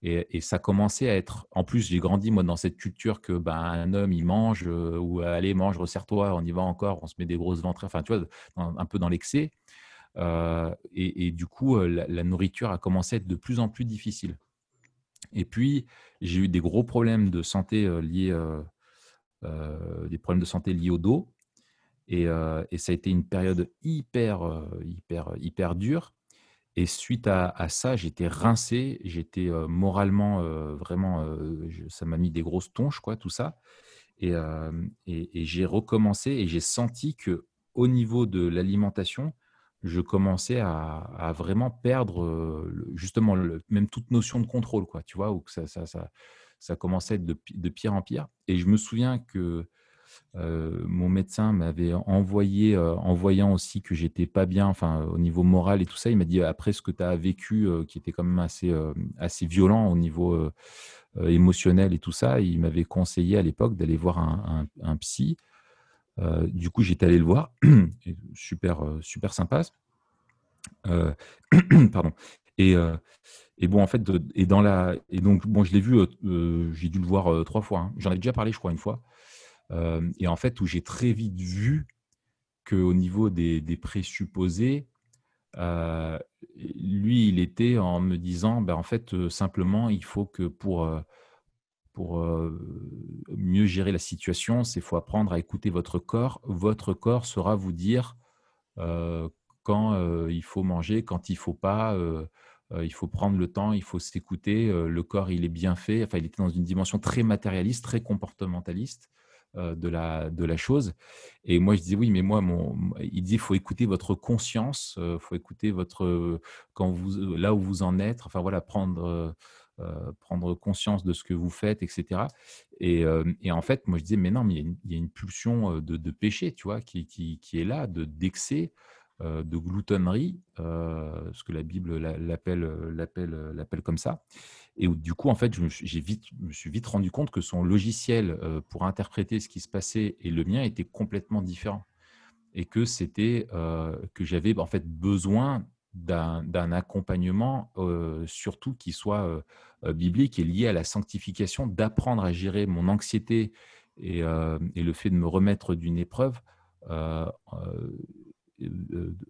Et, ça commençait à être. En plus, j'ai grandi moi dans cette culture que ben, un homme il mange ou allez mange, resserre-toi, on y va encore, on se met des grosses ventres, enfin tu vois, un peu dans l'excès. et, du coup, la, nourriture a commencé à être de plus en plus difficile. Et puis, j'ai eu des gros problèmes de santé liés, des problèmes de santé liés au dos. Et, et, ça a été une période hyper, hyper, hyper dure. Et suite à, ça, j'étais rincé, j'étais moralement vraiment, ça m'a mis des grosses tonches, quoi, tout ça. Et, j'ai recommencé et j'ai senti que au niveau de l'alimentation, je commençais à, vraiment perdre justement même toute notion de contrôle, quoi, tu vois, ou que ça, ça, ça, ça commençait de, pire en pire. Et je me souviens que mon médecin m'avait envoyé, en voyant aussi que j'étais pas bien, enfin au niveau moral et tout ça, il m'a dit après ce que tu as vécu, qui était quand même assez, assez violent au niveau émotionnel et tout ça, il m'avait conseillé à l'époque d'aller voir un, psy. du coup, j'étais allé le voir, super, super sympa. pardon. Et, et bon, en fait, et dans la, et donc bon, je l'ai vu, j'ai dû le voir trois fois. Hein. J'en ai déjà parlé, je crois, une fois et en fait, où j'ai très vite vu qu'au niveau des, présupposés, lui, il était en me disant, ben, en fait, simplement, il faut que pour, pour mieux gérer la situation, il faut apprendre à écouter votre corps. Votre corps saura vous dire quand il faut manger, quand il ne faut pas. il faut prendre le temps, il faut s'écouter. le corps, il est bien fait. Enfin, il était dans une dimension très matérialiste, très comportementaliste. Euh, de la, de la chose. Et moi, je disais, oui, mais moi, mon, il dit, il faut écouter votre conscience, il euh, faut écouter votre, quand vous, là où vous en êtes, enfin voilà, prendre, euh, prendre conscience de ce que vous faites, etc. Et, et, en fait, moi, je disais, mais non, mais il y a une, pulsion de, de, péché, tu vois, qui, qui, qui est là, de d'excès. de gloutonnerie, ce que la Bible l'appelle, l'appelle, comme ça. Et du coup, en fait, je me suis, vite, me suis vite rendu compte que son logiciel euh, pour interpréter ce qui se passait et le mien était complètement différent. Et que c'était euh, que j'avais en fait besoin d'un accompagnement, euh, surtout qui soit biblique et lié à la sanctification, d'apprendre à gérer mon anxiété et, le fait de me remettre d'une épreuve euh,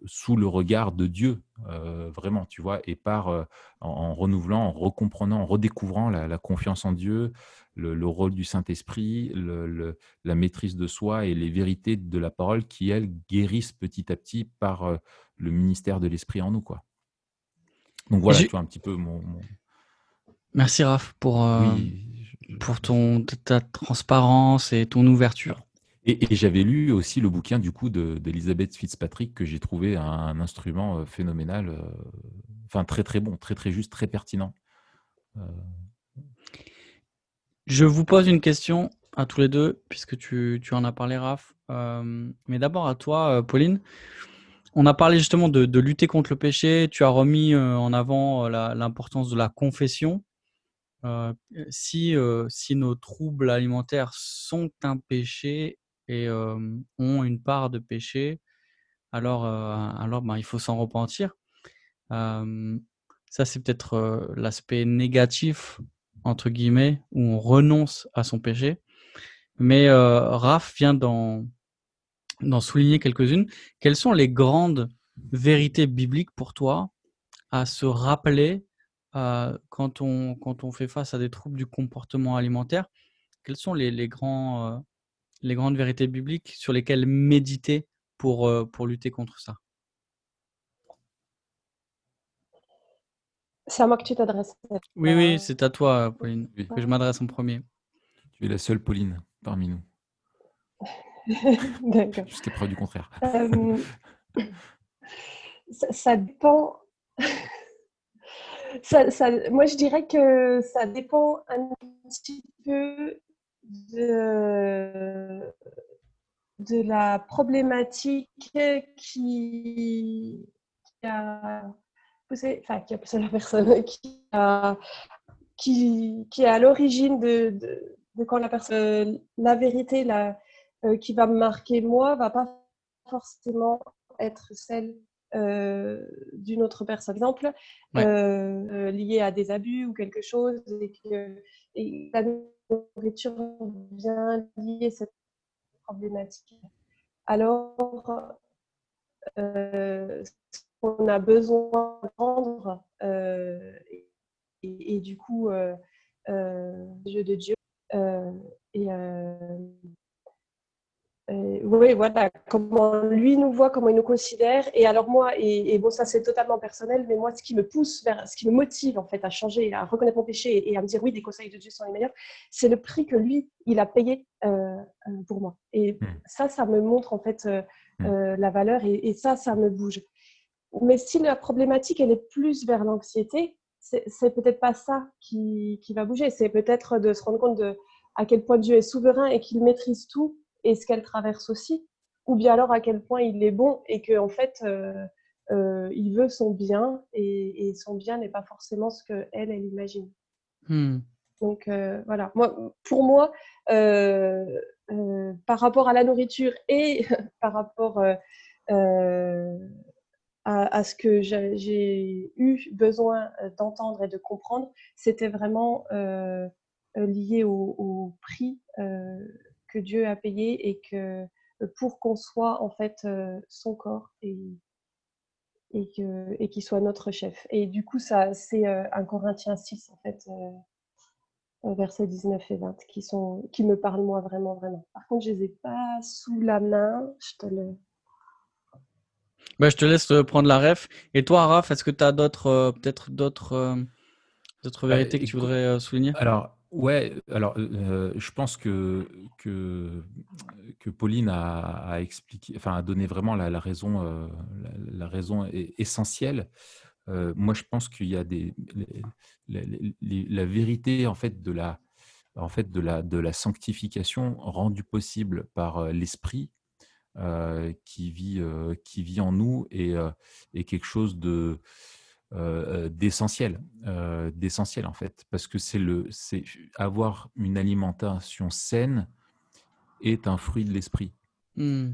sous le regard de Dieu, euh, vraiment, tu vois, et par euh, en, renouvelant, en recomprenant, en redécouvrant la, confiance en Dieu, le, rôle du Saint-Esprit, la maîtrise de soi et les vérités de la parole qui, elles, guérissent petit à petit par le ministère de l'Esprit en nous, quoi. Donc voilà, tu vois un petit peu mon. Merci Raph pour, pour ton, ta transparence et ton ouverture. Et, j'avais lu aussi le bouquin du coup d'Elizabeth Fitzpatrick que j'ai trouvé un, instrument euh, phénoménal, euh, enfin très très bon, très très juste, très pertinent. Euh. Je vous pose une question à tous les deux, puisque tu, en as parlé, Raph. mais d'abord à toi, Pauline. On a parlé justement de, lutter contre le péché. Tu as remis en avant l'importance de la confession. si, si nos troubles alimentaires sont un péché, et ont une part de péché, alors, alors ben, il faut s'en repentir. ça, c'est peut-être l'aspect négatif, entre guillemets, où on renonce à son péché. Mais Raph vient d'en, souligner quelques-unes. Quelles sont les grandes vérités bibliques pour toi à se rappeler quand, on, quand on fait face à des troubles du comportement alimentaire? Quels sont les, les grands les grandes vérités bibliques sur lesquelles méditer pour, euh, pour lutter contre ça? C'est à moi que tu t'adresses. Oui, oui, c'est à toi, Pauline, que je m'adresse en premier. Tu es la seule Pauline parmi nous. D'accord. Jusqu'à preuve du contraire. Euh, ça, dépend. moi, je dirais que ça dépend un petit peu de, de la problématique qui, a poussé, enfin, qui a poussé la personne, qui a qui, qui est à l'origine de, de, quand la personne, la vérité la, qui va me marquer moi, va pas forcément être celle d'une autre personne. Par exemple, liée à des abus ou quelque chose, et que et la nourriture vient lier cette problématique. Alors, euh, on a besoin d'entendre euh, et, du coup, euh, euh, jeu de Dieu. et oui, voilà, comment lui nous voit, comment il nous considère. Et alors moi, et, bon, ça c'est totalement personnel, mais moi, ce qui me pousse vers, ce qui me motive en fait à changer, à reconnaître mon péché et, à me dire oui, des conseils de Dieu sont les meilleurs, c'est le prix que lui, il a payé pour moi. Et hmm. ça, ça me montre en fait hmm. la valeur et, ça, ça me bouge. Mais si la problématique, elle est plus vers l'anxiété, c'est peut-être pas ça qui, qui va bouger. C'est peut-être de se rendre compte de à quel point Dieu est souverain et qu'il maîtrise tout et ce qu'elle traverse aussi? Ou bien alors à quel point il est bon et qu'en en fait, euh, euh, il veut son bien et, et son bien n'est pas forcément ce qu'elle, elle, imagine. Hmm. Donc euh, voilà, moi, pour moi, par rapport à la nourriture et par rapport à, ce que j'ai eu besoin d'entendre et de comprendre, c'était vraiment lié au, prix que Dieu a payé et que pour qu'on soit en fait son corps et, et qu'il et soit notre chef. Et du coup, ça, c'est un Corinthiens 6 en fait, versets 19 et 20 qui, sont, qui me parlent moi vraiment, vraiment. Par contre, je ne les ai pas sous la main. Je te le, bah, je te laisse euh, prendre la ref. Et toi, Raph, est-ce que tu as d'autres, euh, peut-être d'autres, euh, d'autres bah, vérités que tu voudrais souligner? Alors, ouais, alors je pense que, que, Pauline a, expliqué, enfin, a donné vraiment la, raison, la, raison essentielle. moi, je pense qu'il y a des, la vérité en fait de la, en fait de la, de la sanctification rendue possible par l'esprit qui, vit, qui vit en nous et, et quelque chose de d'essentiel, d'essentiel en fait, parce que c'est le, c'est avoir une alimentation saine est un fruit de l'esprit. Mmh.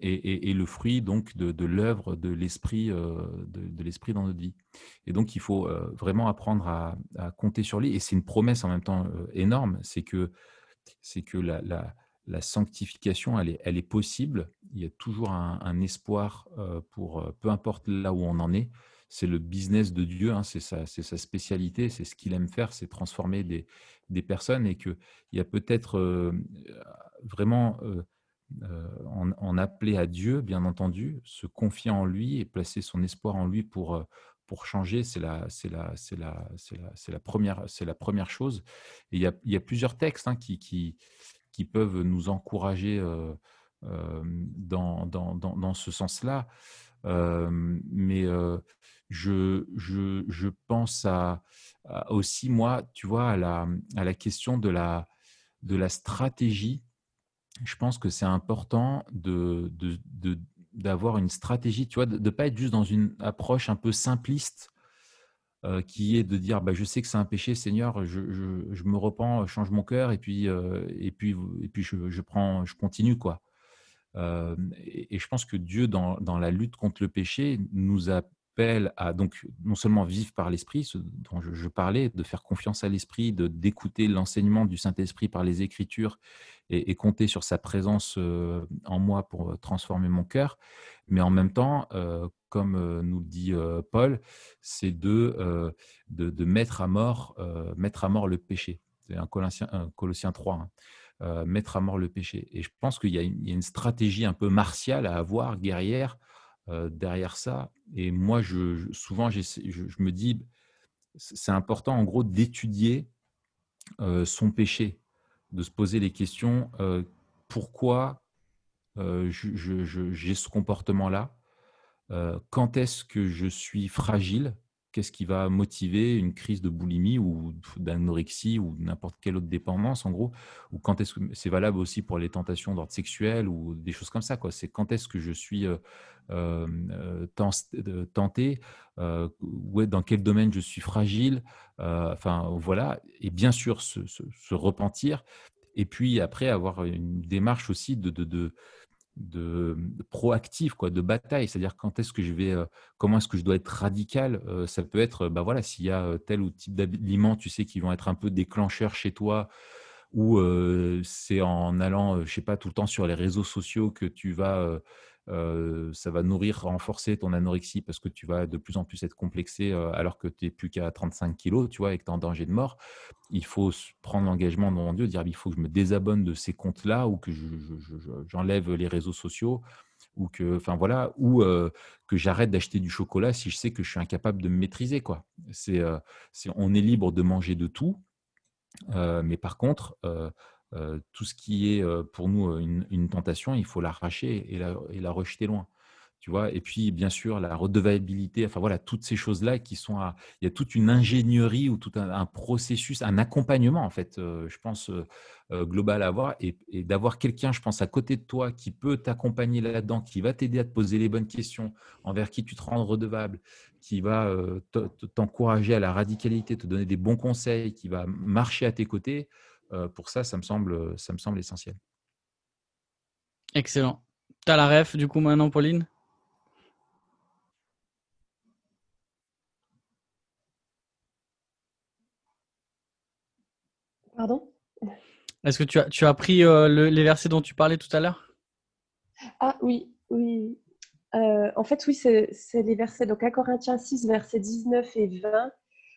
et, et, le fruit donc de, de l'œuvre de l'esprit de, de l'esprit dans notre vie. Et donc il faut vraiment apprendre à, à, compter sur lui. Et c'est une promesse en même temps énorme, c'est que c'est que la, la, la sanctification, elle est, elle est possible. Il y a toujours un, espoir euh, pour, euh, peu importe là où on en est. C'est le business de Dieu, hein, c'est sa, spécialité, c'est ce qu'il aime faire, c'est transformer des, personnes et qu'il y a peut-être euh, vraiment en, appeler à Dieu, bien entendu, se confier en lui et placer son espoir en lui pour, pour changer, c'est la, première, chose. Il y a, plusieurs textes hein, qui, peuvent nous encourager dans, dans, ce sens-là. mais je, pense aussi, moi, tu vois, à la, question de la, stratégie. Je pense que c'est important d'avoir une stratégie, tu vois, de ne pas être juste dans une approche un peu simpliste euh, qui est de dire bah, je sais que c'est un péché, Seigneur, je, me repens, change mon cœur et puis, euh, je, continue. Euh, et, je pense que Dieu, dans, la lutte contre le péché, nous à donc non seulement vivre par l'Esprit, ce dont je, parlais, de faire confiance à l'Esprit, de d'écouter l'enseignement du Saint-Esprit par les Écritures et, compter sur sa présence en moi pour transformer mon cœur, mais en même temps, comme nous le dit Paul, c'est de, de, mettre, à mort, mettre à mort le péché. C'est un Colossien, 3. Hein. mettre à mort le péché. Et je pense qu'il y, a une stratégie un peu martiale à avoir, guerrière, derrière ça. Et moi, je, souvent, je, me dis, c'est important en gros d'étudier son péché, de se poser les questions, pourquoi j'ai ce comportement-là euh, quand est-ce que je suis fragile qu'est-ce qui va motiver une crise de boulimie ou d'anorexie ou n'importe quelle autre dépendance, en gros, ou quand est-ce que c'est valable aussi pour les tentations d'ordre sexuel ou des choses comme ça, quoi. C'est quand est-ce que je suis euh, euh, tenté, ou dans quel domaine je suis fragile, enfin voilà, et bien sûr se, repentir, et puis après avoir une démarche aussi de de, proactif, quoi, de bataille. C'est-à-dire quand est-ce que je vais, euh, comment est-ce que je dois être radical. Euh, ça peut être, bah voilà, s'il y a euh, tel ou type d'aliments, tu sais, qui vont être un peu déclencheurs chez toi, ou c'est en allant, je sais pas, tout le temps sur les réseaux sociaux que tu vas ça va nourrir, renforcer ton anorexie parce que tu vas de plus en plus être complexé alors que tu n'es plus qu'à 35 kilos, tu vois, et que tu es en danger de mort. Il faut prendre l'engagement devant Dieu, dire il faut que je me désabonne de ces comptes-là ou que j'enlève les réseaux sociaux ou que, enfin voilà, ou que j'arrête d'acheter du chocolat si je sais que je suis incapable de me maîtriser, quoi. C'est, on est libre de manger de tout, mais par contre, tout ce qui est pour nous une, tentation, il faut l'arracher et la, et rejeter loin. Tu vois? Et puis, bien sûr, la redevabilité, enfin voilà, toutes ces choses-là qui sont à. Il y a toute une ingénierie ou tout un, processus, un accompagnement, en fait, je pense, global à avoir. Et, d'avoir quelqu'un, je pense, à côté de toi qui peut t'accompagner là-dedans, qui va t'aider à te poser les bonnes questions, envers qui tu te rends redevable, qui va t'encourager à la radicalité, te donner des bons conseils, qui va marcher à tes côtés. Euh, pour ça, ça me semble, ça me semble essentiel. Excellent. Tu as la ref du coup maintenant, Pauline? Pardon? Est-ce que tu as, tu as pris euh, les versets dont tu parlais tout à l'heure? Ah oui, oui. Euh, en fait, oui, c'est les versets. Donc, à Corinthiens 6, versets 19 et 20.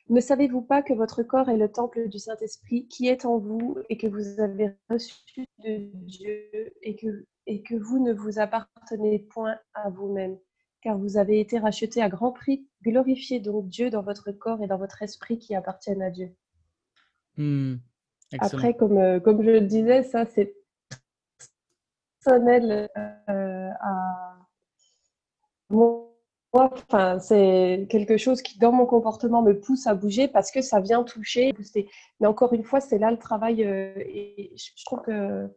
Ne savez-vous pas que votre corps est le temple du Saint-Esprit qui est en vous et que vous avez reçu de Dieu et que, et que vous ne vous appartenez point à vous-même, car vous avez été racheté à grand prix. Glorifiez donc Dieu dans votre corps et dans votre esprit qui appartiennent à Dieu. Hmm, Après, comme, euh, comme je le disais, ça c'est personnel euh, à mon c'est quelque chose qui, dans mon comportement, me pousse à bouger parce que ça vient toucher. Mais encore une fois, c'est là le travail. Euh, je trouve que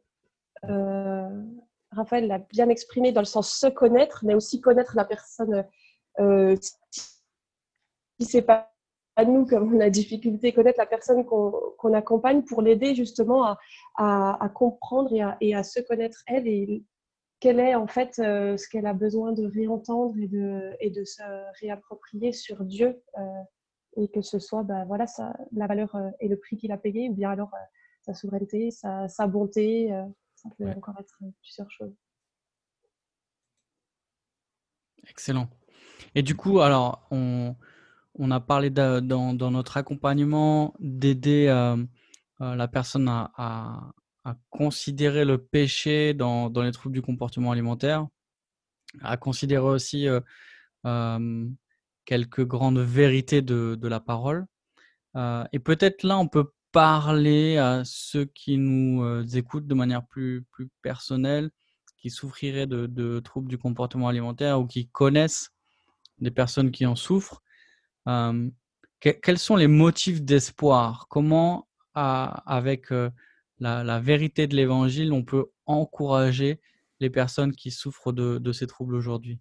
euh, Raphaël l'a bien exprimé dans le sens se connaître, mais aussi connaître la personne. Euh, si c'est pas à nous, comme on a difficulté, connaître la personne qu'on accompagne pour l'aider justement à, comprendre et à, se connaître elle quel est en fait euh, ce qu'elle a besoin de réentendre et de, et de se réapproprier sur Dieu euh, et que ce soit ben, voilà, ça, la valeur euh, et le prix qu'il a payé ou bien alors sa souveraineté, sa, sa bonté, ça peut encore être plusieurs choses. Excellent. Et du coup, alors, on, on a parlé dans, dans, notre accompagnement d'aider la personne à, à considérer le péché dans, dans, les troubles du comportement alimentaire, à considérer aussi euh, quelques grandes vérités de, de la parole. Euh, et peut-être là, on peut parler à ceux qui nous euh, écoutent de manière plus, plus personnelle, qui souffriraient de, de, troubles du comportement alimentaire ou qui connaissent des personnes qui en souffrent. quels sont les motifs d'espoir? Comment, avec la, vérité de l'évangile, on peut encourager les personnes qui souffrent de, ces troubles aujourd'hui.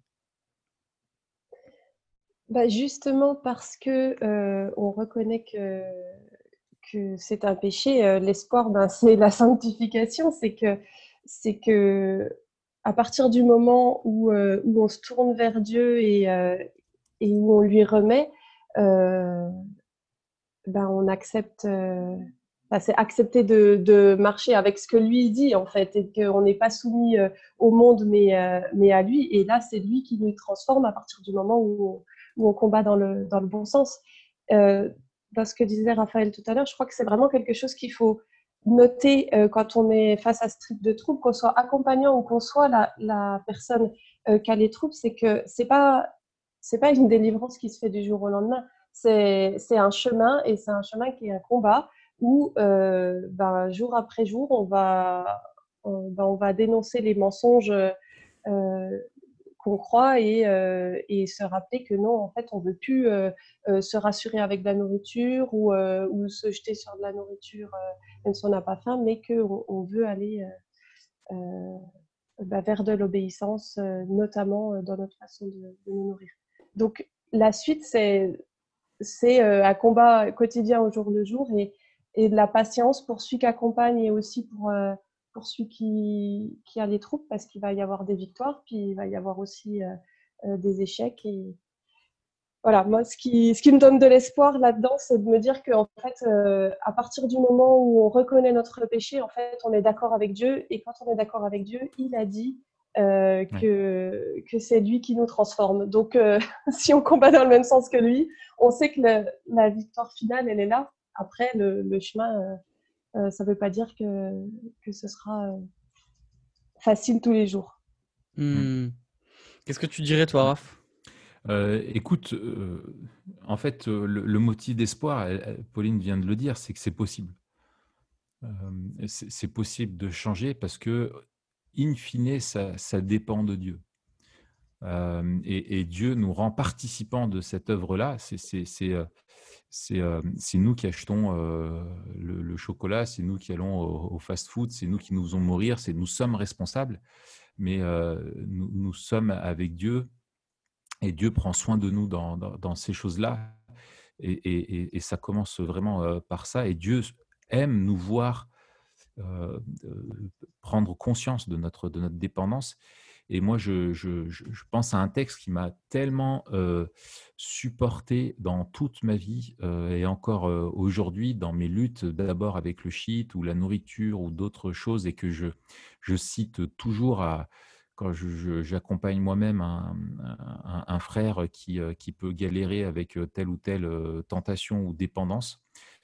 Bah Justement parce que euh, on reconnaît que, que c'est un péché, euh, l'espoir, ben, c'est la sanctification, c'est que, c'est que à partir du moment où, euh, où on se tourne vers Dieu et, et où on lui remet, ben, on accepte c'est accepter de, marcher avec ce que lui dit en fait et qu'on n'est pas soumis euh, au monde mais, euh, mais à lui. Et là c'est lui qui nous transforme à partir du moment où on, combat dans le, bon sens. Euh, dans ce que disait Raphaël tout à l'heure je crois que c'est vraiment quelque chose qu'il faut noter quand on est face à ce type de troubles qu'on soit accompagnant ou qu'on soit la, la personne qui a les troubles c'est que c'est pas c'est pas une délivrance qui se fait du jour au lendemain. C'est un chemin et c'est un chemin qui est un combat où euh, ben, jour après jour, on va, on, ben, on, va dénoncer les mensonges euh, qu'on croit et, et, se rappeler que non, en fait, on veut plus se rassurer avec de la nourriture ou, ou, se jeter sur de la nourriture même si on n'a pas faim, mais qu'on on veut aller bah, vers de l'obéissance, notamment dans notre façon de, de, nous nourrir. Donc la suite, c'est c'est un combat quotidien au jour le jour et, et de la patience pour celui qui accompagne et aussi pour pour celui qui, qui a des troupes parce qu'il va y avoir des victoires, puis il va y avoir aussi euh, euh, des échecs. Et voilà, moi, ce qui, ce qui me donne de l'espoir là-dedans, c'est de me dire qu'en fait, euh, à partir du moment où on reconnaît notre péché, en fait, on est d'accord avec Dieu. Et quand on est d'accord avec Dieu, il a dit que, que c'est lui qui nous transforme. Donc, si on combat dans le même sens que lui, on sait que la victoire finale, elle est là. Après, le, le chemin euh, ça ne veut pas dire que, que ce sera euh, facile tous les jours. Hmm. Qu'est-ce que tu dirais, toi, Raph? Euh, écoute, en fait, le, motif d'espoir, Pauline vient de le dire, c'est que c'est possible. c'est possible de changer parce que, in fine, ça, ça dépend de Dieu. Et, Dieu nous rend participants de cette œuvre-là. C'est c'est nous qui achetons le, chocolat, c'est nous qui allons au, fast-food, c'est nous qui nous faisons mourir, nous sommes responsables, mais nous, sommes avec Dieu et Dieu prend soin de nous dans, ces choses-là. Et, ça commence vraiment par ça. Et Dieu aime nous voir prendre conscience de notre dépendance et moi, je, pense à un texte qui m'a tellement supporté dans toute ma vie et encore aujourd'hui dans mes luttes, d'abord avec le shit ou la nourriture ou d'autres choses, et que je, cite toujours quand j'accompagne moi-même un, frère qui, peut galérer avec telle ou telle tentation ou dépendance.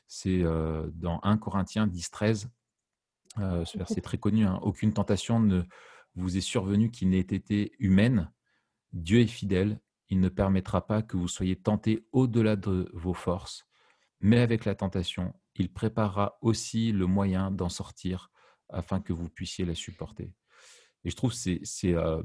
C'est dans 1 Corinthiens 10, 13. ce verset très connu, hein, aucune tentation ne vous est survenu qui n'ait été humaine, Dieu est fidèle, il ne permettra pas que vous soyez tentés au-delà de vos forces, mais avec la tentation, il préparera aussi le moyen d'en sortir afin que vous puissiez la supporter. Et je trouve que c'est euh,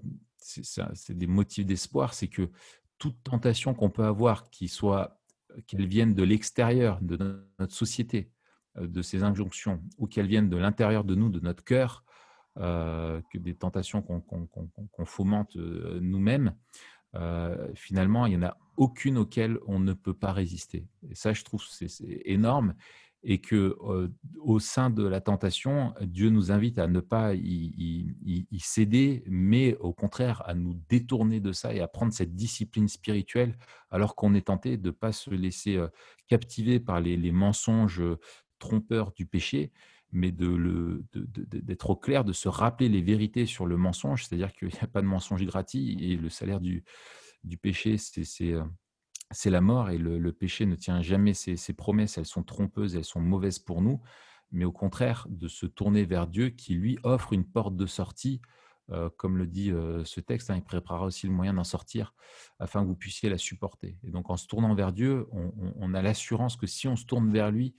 des motifs d'espoir, c'est que toute tentation qu'on peut avoir, qui soit qu'elle vienne de l'extérieur de notre société, euh, de ces injonctions, ou qu'elle vienne de l'intérieur de nous, de notre cœur, que des tentations qu'on fomente euh, nous-mêmes, euh, finalement, il n'y en a aucune auquel on ne peut pas résister. Et ça, je trouve, c'est énorme. Et que au sein de la tentation, Dieu nous invite à ne pas y, céder, mais au contraire à nous détourner de ça et à prendre cette discipline spirituelle, alors qu'on est tenté de ne pas se laisser captiver par les mensonges trompeurs du péché, mais d'être au clair, de se rappeler les vérités sur le mensonge, c'est-à-dire qu'il n'y a pas de mensonge gratuit et le salaire du, péché, c'est euh, la mort et le, péché ne tient jamais ses, promesses, elles sont trompeuses, elles sont mauvaises pour nous, mais au contraire de se tourner vers Dieu qui lui offre une porte de sortie euh, comme le dit euh, ce texte, hein, il préparera aussi le moyen d'en sortir afin que vous puissiez la supporter. Et donc en se tournant vers Dieu, on, a l'assurance que si on se tourne vers lui,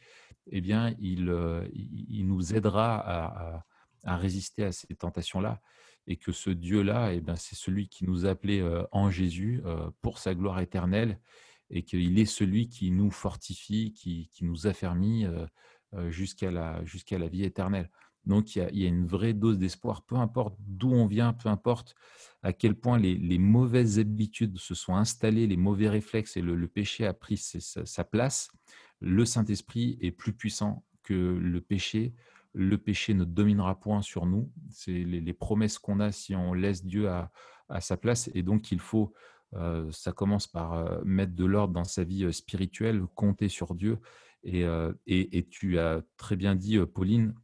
eh bien, il, euh, il nous aidera à, résister à ces tentations-là. Et que ce Dieu-là, eh c'est celui qui nous a appelés en Jésus pour sa gloire éternelle et qu'il est celui qui nous fortifie, qui, qui nous affermit jusqu'à la, jusqu'à la vie éternelle. Donc, il y a, une vraie dose d'espoir, peu importe d'où on vient, peu importe à quel point les, mauvaises habitudes se sont installées, les mauvais réflexes et le, péché a pris sa, place. Le Saint-Esprit est plus puissant que le péché. Le péché ne dominera point sur nous. C'est les, promesses qu'on a si on laisse Dieu à, sa place. Et donc, il faut, euh, ça commence par euh, mettre de l'ordre dans sa vie euh, spirituelle, compter sur Dieu. et, et tu as très bien dit, Pauline,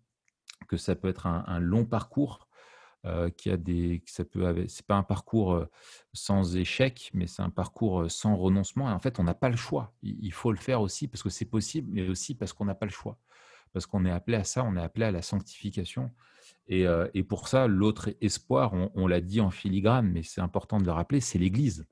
que ça peut être un, long parcours euh, qui a des, ça peut, c'est pas un parcours euh, sans échec, mais c'est un parcours euh, sans renoncement. Et en fait, on n'a pas le choix. Il, faut le faire aussi parce que c'est possible, mais aussi parce qu'on n'a pas le choix, parce qu'on est appelé à ça, on est appelé à la sanctification. Et, et pour ça, l'autre espoir, on l'a dit en filigrane, mais c'est important de le rappeler, c'est l'Église.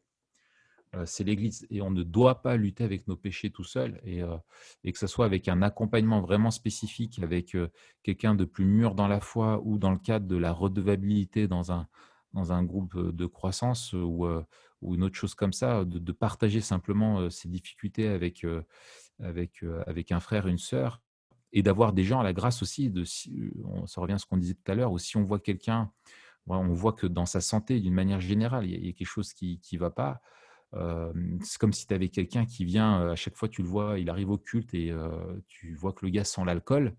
Euh, c'est l'Église. Et on ne doit pas lutter avec nos péchés tout seul. Et, euh, que ce soit avec un accompagnement vraiment spécifique, avec euh, quelqu'un de plus mûr dans la foi ou dans le cadre de la redevabilité dans un, dans un groupe de croissance ou, ou une autre chose comme ça, de, partager simplement ses difficultés avec, avec, avec un frère, une sœur, et d'avoir des gens à la grâce aussi, de, ça revient à ce qu'on disait tout à l'heure, ou si on voit quelqu'un, on voit que dans sa santé, d'une manière générale, il y, a, quelque chose qui ne va pas. C'est comme si tu avais quelqu'un qui vient, à chaque fois tu le vois, il arrive au culte et tu vois que le gars sent l'alcool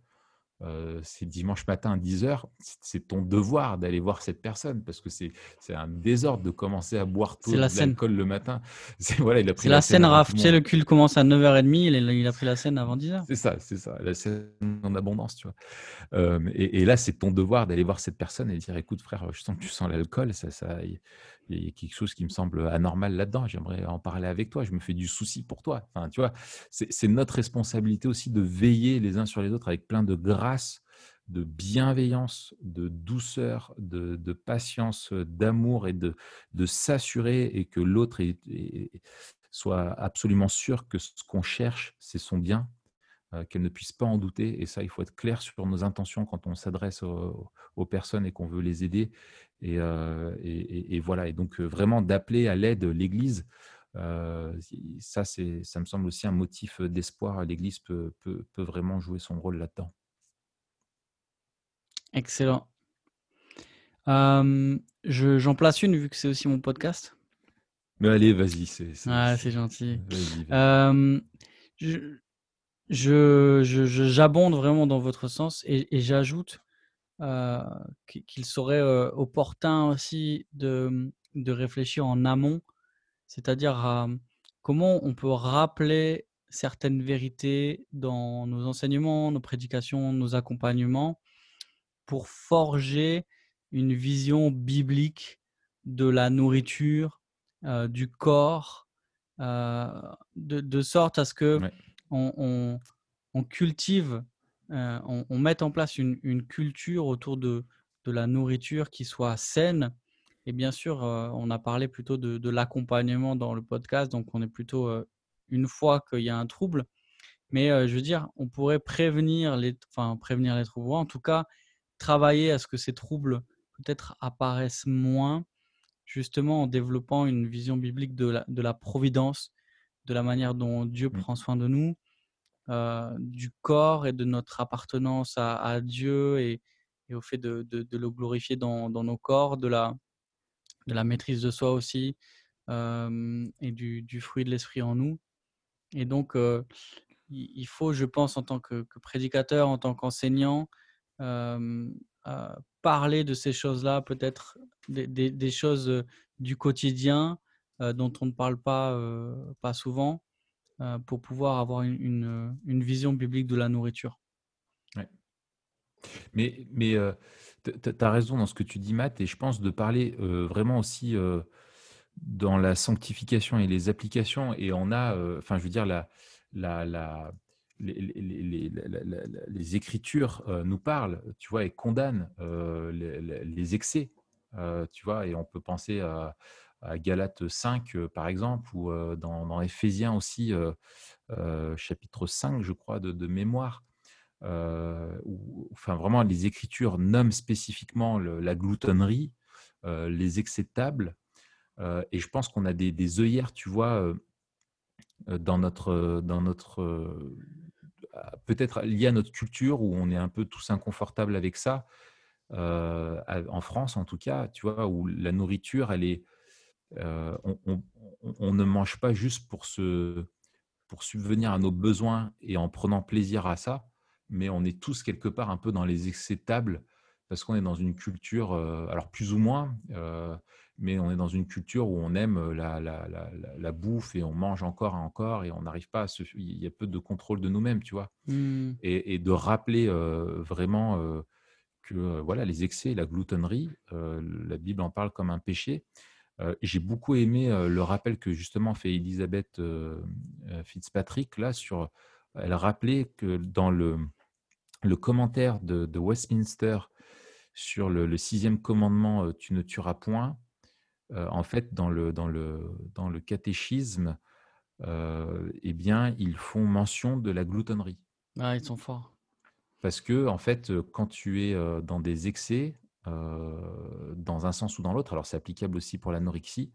c'est dimanche matin à 10h, c'est ton devoir d'aller voir cette personne parce que c'est un désordre de commencer à boire tout l'alcool le matin. C'est voilà, il a pris la, scène, raf. Tu sais, le culte commence à 9h30, il, il, a pris la scène avant 10h. C'est ça, c'est ça, la scène en abondance, tu vois. et, là, c'est ton devoir d'aller voir cette personne et dire écoute, frère, je sens que tu sens l'alcool, ça, ça, il y a quelque chose qui me semble anormal là-dedans. J'aimerais en parler avec toi. Je me fais du souci pour toi. Enfin, tu vois, c'est notre responsabilité aussi de veiller les uns sur les autres avec plein de grâce, de bienveillance, de douceur, de, patience, d'amour et de, de s'assurer et que l'autre soit absolument sûr que ce qu'on cherche, c'est son bien, euh, qu'elle ne puisse pas en douter. Et ça, il faut être clair sur nos intentions quand on s'adresse aux, personnes et qu'on veut les aider. Et, euh, et, voilà. Et donc, euh, vraiment d'appeler à l'aide l'Église. ça, ça me semble aussi un motif d'espoir. L'Église peut, peut, peut, vraiment jouer son rôle là-dedans. Excellent. je, j'en place une vu que c'est aussi mon podcast. Mais allez, vas-y. C'est, ah, c'est gentil. je, je, j'abonde vraiment dans votre sens et, j'ajoute euh, qu'il serait euh, opportun aussi de, de, réfléchir en amont, c'est-à-dire à comment on peut rappeler certaines vérités dans nos enseignements, nos prédications, nos accompagnements, pour forger une vision biblique de la nourriture, euh, du corps, de, de, sorte à ce que on, cultive, euh, on, met en place une, culture autour de, la nourriture qui soit saine. Et bien sûr, euh, on a parlé plutôt de, l'accompagnement dans le podcast, donc on est plutôt euh, une fois qu'il y a un trouble. Mais je veux dire, on pourrait prévenir les, enfin, prévenir les troubles, en tout cas, travailler à ce que ces troubles peut-être apparaissent moins, justement en développant une vision biblique de la providence, de la manière dont Dieu mmh. prend soin de nous, euh, du corps et de notre appartenance à, Dieu et, au fait de, le glorifier dans, nos corps, de la, de la maîtrise de soi aussi euh, et du, fruit de l'esprit en nous. Et donc, euh, il faut, je pense, en tant que, prédicateur, en tant qu'enseignant, parler de ces choses-là, peut-être des, choses du quotidien dont on ne parle pas, pas souvent, pour pouvoir avoir une, une, vision biblique de la nourriture. Mais, mais tu as raison dans ce que tu dis, Matt, et je pense de parler vraiment aussi dans la sanctification et les applications. Et on a, enfin, je veux dire, la, la, la les, les, Écritures nous parlent, tu vois, et condamnent les, excès, tu vois, et on peut penser à, à Galates 5, par exemple, ou dans, dans Éphésiens aussi, chapitre 5, je crois, de, mémoire. Où, enfin, vraiment, les Écritures nomment spécifiquement la gloutonnerie, les excès et je pense qu'on a des, des, œillères, tu vois, dans notre, dans notre peut-être lié à notre culture où on est un peu tous inconfortables avec ça. en France, en tout cas, tu vois, où la nourriture, elle est, on, ne mange pas juste pour, se, pour subvenir à nos besoins et en prenant plaisir à ça, mais on est tous quelque part un peu dans les excès tables parce qu'on est dans une culture, alors plus ou moins, mais on est dans une culture où on aime la, la, la, bouffe et on mange encore et encore et on n'arrive pas à se... Il y a peu de contrôle de nous-mêmes, tu vois. Mmh. Et, de rappeler vraiment que voilà, les excès, la gloutonnerie, la Bible en parle comme un péché j'ai beaucoup aimé le rappel que justement fait Elisabeth Fitzpatrick là sur. Elle rappelait que dans le, le commentaire de, Westminster sur le, sixième commandement, tu ne tueras point. en fait, dans le, dans le, dans le catéchisme, eh bien, ils font mention de la gloutonnerie. Ah, ils sont forts. Parce que, en fait, quand tu es dans des excès, dans un sens ou dans l'autre, alors c'est applicable aussi pour l'anorexie,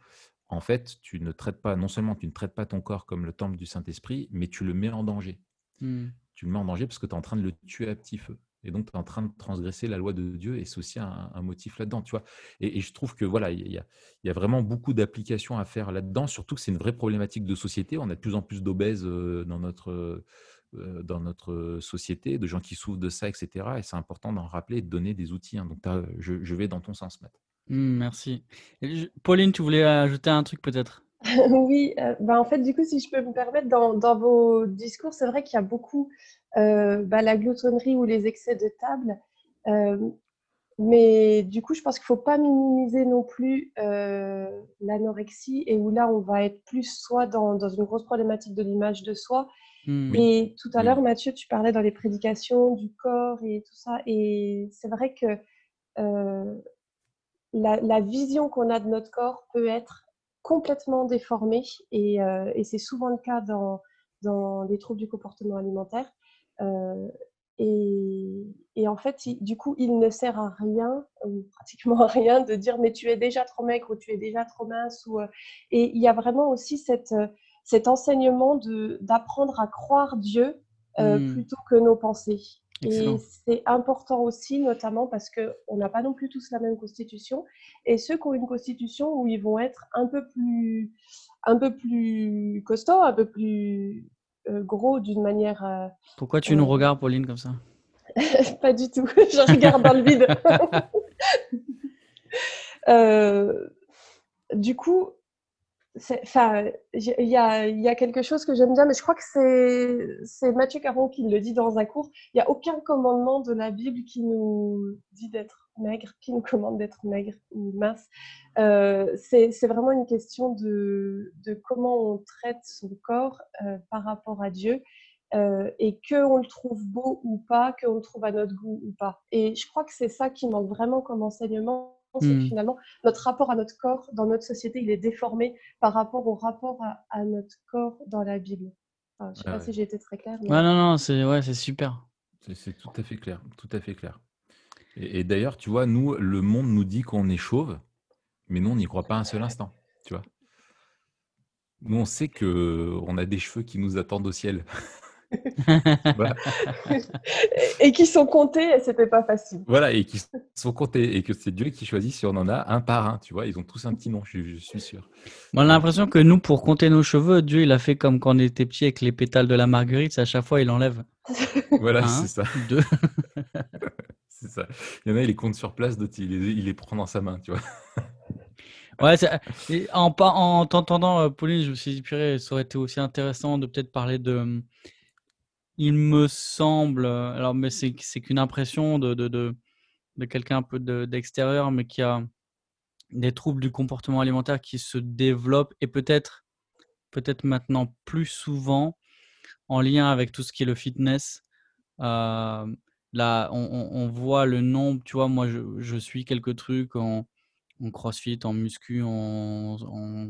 en fait, tu ne traites pas, non seulement tu ne traites pas ton corps comme le temple du Saint-Esprit, mais tu le mets en danger. Mmh. Tu le mets en danger parce que tu es en train de le tuer à petit feu. Et donc, tu es en train de transgresser la loi de Dieu et c'est aussi un, motif là-dedans, tu vois. Et, je trouve que voilà, il y, a, vraiment beaucoup d'applications à faire là-dedans, surtout que c'est une vraie problématique de société. On a de plus en plus d'obèses dans notre, dans notre société, de gens qui souffrent de ça, etc. Et c'est important d'en rappeler et de donner des outils. Hein. Donc, je, je, vais dans ton sens, Matt. Mmh, merci. Pauline, tu voulais ajouter un truc peut-être? Oui, euh, bah, en fait, du coup, si je peux me permettre, dans, vos discours, c'est vrai qu'il y a beaucoup euh, bah, la gloutonnerie ou les excès de table. Euh, mais du coup, je pense qu'il ne faut pas minimiser non plus l'anorexie et où là, on va être plus soit dans, une grosse problématique de l'image de soi. Mmh, et tout à l'heure, Mathieu, tu parlais dans les prédications du corps et tout ça. Et c'est vrai que la, vision qu'on a de notre corps peut être complètement déformée et, euh, c'est souvent le cas dans, dans, les troubles du comportement alimentaire. Euh, et, en fait, du coup, il ne sert à rien, pratiquement à rien, de dire mais tu es déjà trop maigre ou tu es déjà trop mince. Ou, euh, et il y a vraiment aussi cette, cet enseignement d'apprendre à croire Dieu mmh. plutôt que nos pensées. Et c'est important aussi, notamment parce qu'on n'a pas non plus tous la même constitution. Et ceux qui ont une constitution où ils vont être un peu plus, un peu plus costauds, un peu plus euh, gros d'une manière. Euh, Pourquoi tu nous euh, regardes, Pauline, comme ça? Pas du tout. Je regarde dans le vide. du coup, Enfin, il y a, quelque chose que j'aime bien, mais je crois que c'est Mathieu Caron qui le dit dans un cours. Il n'y a aucun commandement de la Bible qui nous dit d'être maigre, qui nous commande d'être maigre ou mince. Euh, c'est vraiment une question de, comment on traite son corps euh, par rapport à Dieu. Euh, et qu'on le trouve beau ou pas, qu'on le trouve à notre goût ou pas. Et je crois que c'est ça qui manque vraiment comme enseignement c'est que hmm. finalement, notre rapport à notre corps dans notre société, il est déformé par rapport au rapport à, notre corps dans la Bible. je ne sais pas si j'ai été très claire. non, non, c'est ouais, super. C'est tout à fait clair, tout à fait clair. Et, d'ailleurs, tu vois, nous, le monde nous dit qu'on est chauve, mais nous, on n'y croit pas un seul instant, tu vois. Nous, on sait que on a des cheveux qui nous attendent au ciel. et qui sont comptés et c'était pas facile. Voilà, et qui sont comptés et que c'est Dieu qui choisit si on en a un par un, tu vois, ils ont tous un petit nom, je, suis sûr. on a l'impression que nous, pour compter nos cheveux, Dieu, il a fait comme quand on était petit avec les pétales de la marguerite, à chaque fois, il enlève. Voilà, c'est ça. Deux. c'est ça. Il y en a, il les compte sur place, d'autres, il, il les prend dans sa main, tu vois. Ouais, en, en t'entendant, euh, Pauline, je me suis dit, purée, ça aurait été aussi intéressant de peut-être parler de, il me semble, alors mais c'est qu'une impression de, de, de, quelqu'un un peu d'extérieur, mais qui a des troubles du comportement alimentaire qui se développent et peut-être peut-être maintenant plus souvent en lien avec tout ce qui est le fitness. Euh, là, on, voit le nombre, tu vois, moi je, suis quelques trucs en, crossfit, en muscu, en,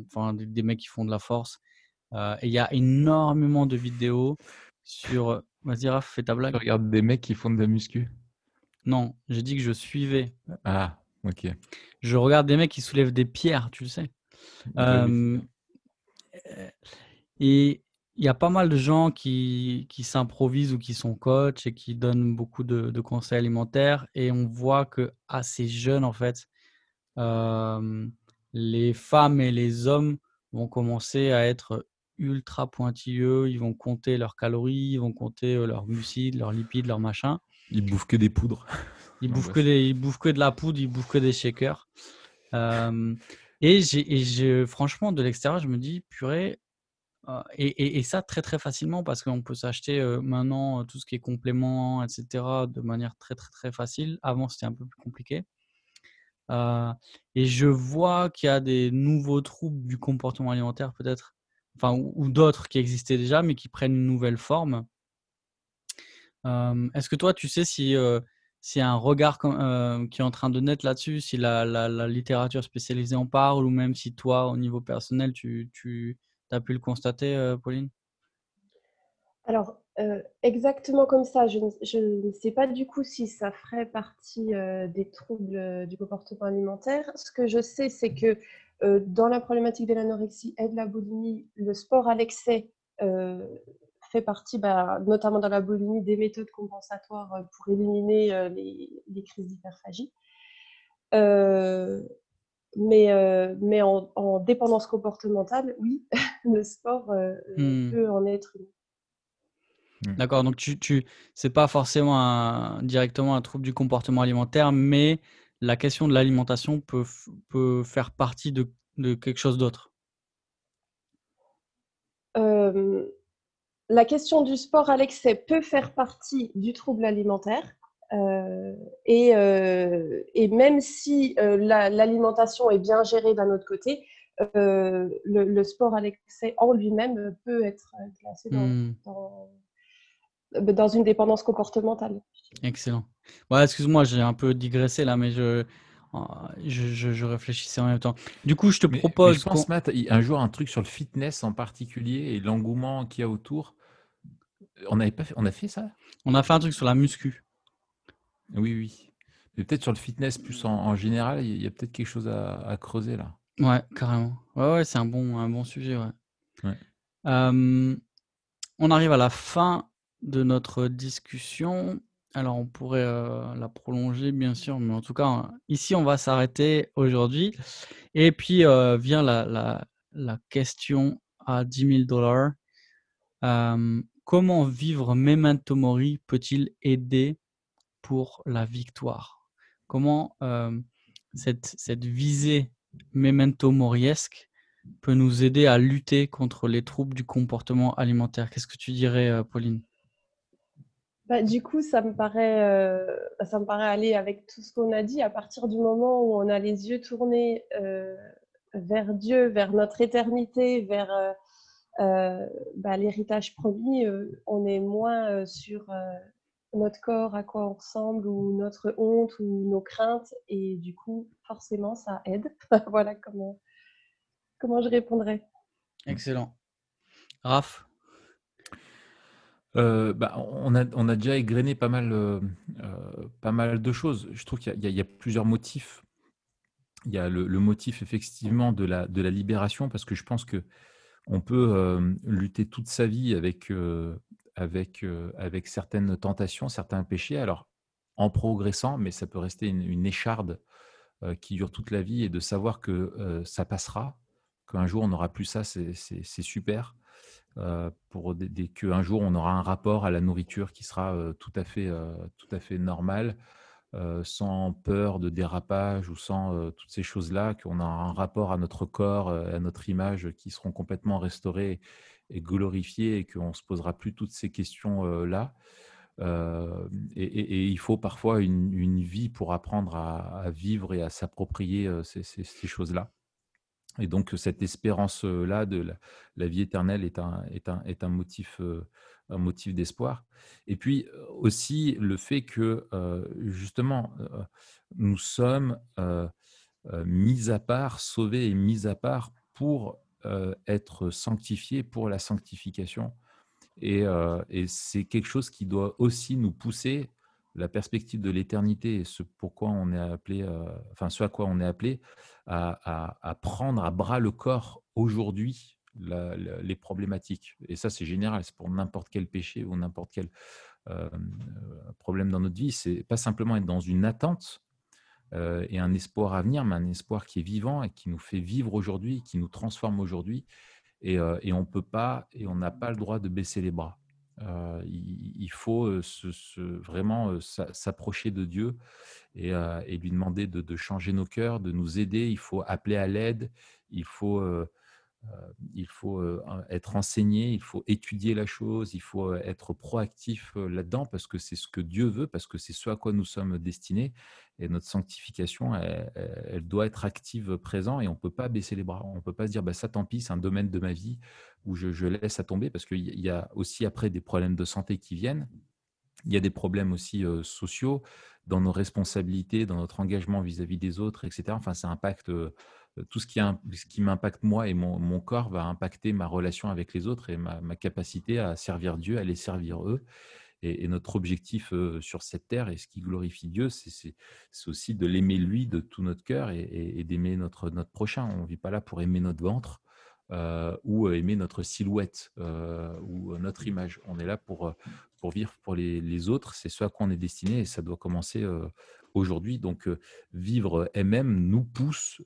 enfin des, mecs qui font de la force. Euh, et il y a énormément de vidéos sur. Vas-y, Raph, fais ta blague. Tu regardes des mecs qui font de la muscu? Non, j'ai dit que je suivais. Ah, ok. Je regarde des mecs qui soulèvent des pierres, tu le sais. Euh, et il y a pas mal de gens qui, qui s'improvisent ou qui sont coachs et qui donnent beaucoup de, de, conseils alimentaires. Et on voit que assez jeunes, en fait, euh, les femmes et les hommes vont commencer à être ultra pointilleux, ils vont compter leurs calories, ils vont compter euh, leurs glucides, leurs lipides, leurs machins. Ils bouffent que des poudres. Ils bouffent, que des, ils bouffent que de la poudre, ils bouffent que des shakers. Euh, et, j'ai, franchement, de l'extérieur, je me dis, purée, euh, et, et, ça très très facilement parce qu'on peut s'acheter maintenant tout ce qui est complément, etc., de manière très très très facile. Avant, c'était un peu plus compliqué. et je vois qu'il y a des nouveaux troubles du comportement alimentaire, peut-être enfin, ou, d'autres qui existaient déjà, mais qui prennent une nouvelle forme. Est-ce que toi, tu sais si a un regard qui est en train de naître là-dessus, si la, littérature spécialisée en parle, ou même si toi, au niveau personnel, tu, as pu le constater, Pauline? Alors, euh, exactement comme ça. Je ne, sais pas du coup si ça ferait partie euh, des troubles euh, du comportement alimentaire. Ce que je sais, c'est que dans la problématique de l'anorexie et de la boulimie, le sport à l'excès fait partie, bah, notamment dans la boulimie, des méthodes compensatoires pour éliminer les, crises d'hyperphagie. mais mais en, dépendance comportementale, oui, le sport hmm. peut en être une. Mmh. D'accord, donc tu, tu c'est pas forcément directement un trouble du comportement alimentaire, mais la question de l'alimentation peut, peut faire partie de, de quelque chose d'autre? la question du sport à l'excès peut faire partie du trouble alimentaire. et, et, même si l'alimentation est bien gérée d'un autre côté, le, sport à l'excès en lui-même peut être classé dans mmh. Euh, dans une dépendance comportementale. Excellent. Excuse-moi, j'ai un peu digressé là, mais je, je, je, réfléchissais en même temps. Du coup, je te propose. je pense, Matt, un jour, un truc sur le fitness en particulier et l'engouement qu'il y a autour. On, avait pas fait, on a fait ça? On a fait un truc sur la muscu. Oui, oui. Mais peut-être sur le fitness plus en, général, il y a peut-être quelque chose à, creuser là. Ouais, carrément. Ouais, ouais, c'est un bon, un bon sujet. Ouais. Euh, on arrive à la fin de notre discussion. Alors, on pourrait euh, la prolonger, bien sûr, mais en tout cas, ici, on va s'arrêter aujourd'hui. Et puis euh, vient la, question à 10 000 dollars. Euh, comment vivre Memento Mori peut-il aider pour la victoire? Comment cette, visée Memento Moriesque peut nous aider à lutter contre les troubles du comportement alimentaire? Qu'est-ce que tu dirais, Pauline? Bah, du coup, ça me, paraît, euh, ça me paraît aller avec tout ce qu'on a dit. À partir du moment où on a les yeux tournés euh, vers Dieu, vers notre éternité, vers euh, bah, l'héritage promis, on est moins sur notre corps, à quoi on ressemble, ou notre honte, ou nos craintes. Et du coup, forcément, ça aide. voilà comment, comment je répondrais. Excellent. Raph? Euh, bah, on, a, déjà égrené pas mal, euh, euh, pas mal de choses. Je trouve qu'il y, a plusieurs motifs. Il y a le, motif effectivement de la, libération, parce que je pense que on peut lutter toute sa vie avec certaines tentations, certains péchés. Alors, en progressant, mais ça peut rester une, une écharde qui dure toute la vie, et de savoir que ça passera, qu'un jour on n'aura plus ça, c'est super. Euh, pour des, qu'un jour on aura un rapport à la nourriture qui sera euh, tout, à fait, euh, tout à fait normal, sans peur de dérapage ou sans toutes ces choses-là, qu'on a un rapport à notre corps, à notre image qui seront complètement restaurés et glorifiés et qu'on ne se posera plus toutes ces questions-là. Et, il faut parfois une, vie pour apprendre à, vivre et à s'approprier ces choses-là. Et donc, cette espérance-là de la, vie éternelle est un, est un, est un motif, un motif d'espoir. Et puis aussi le fait que, justement, nous sommes mis à part, sauvés et mis à part pour être sanctifiés pour la sanctification. Et, et c'est quelque chose qui doit aussi nous pousser la perspective de l'éternité et ce pourquoi on est appelé, ce à quoi on est appelé, à, prendre à bras le corps aujourd'hui les problématiques. Et ça, c'est général, c'est pour n'importe quel péché ou n'importe quel problème dans notre vie. C'est pas simplement être dans une attente et un espoir à venir, mais un espoir qui est vivant et qui nous fait vivre aujourd'hui, qui nous transforme aujourd'hui. Et, et on peut pas, et on n'a pas le droit de baisser les bras. Euh, il, faut se, vraiment s'approcher de Dieu et, lui demander de, changer nos cœurs, de nous aider. Il faut appeler à l'aide. Il faut, il faut être enseigné. Il faut étudier la chose. Il faut être proactif là-dedans parce que c'est ce que Dieu veut, parce que c'est ce à quoi nous sommes destinés. Et notre sanctification, elle, doit être active, présent, et on ne peut pas baisser les bras. On ne peut pas se dire, bah, ça tant pis, c'est un domaine de ma vie où je, laisse à tomber, parce qu'il y a aussi après des problèmes de santé qui viennent. Il y a des problèmes aussi sociaux dans nos responsabilités, dans notre engagement vis-à-vis des autres, etc. Enfin, ça impacte tout ce qui, m'impacte moi et mon, corps va impacter ma relation avec les autres et ma, capacité à servir Dieu, à les servir eux. Et, notre objectif sur cette terre et ce qui glorifie Dieu, c'est aussi de l'aimer lui de tout notre cœur et, d'aimer notre, notre prochain. On ne vit pas là pour aimer notre ventre ou aimer notre silhouette ou notre image. On est là pour, pour vivre pour les, les autres. C'est ce à quoi on est destiné et ça doit commencer aujourd'hui. Donc, vivre MM nous pousse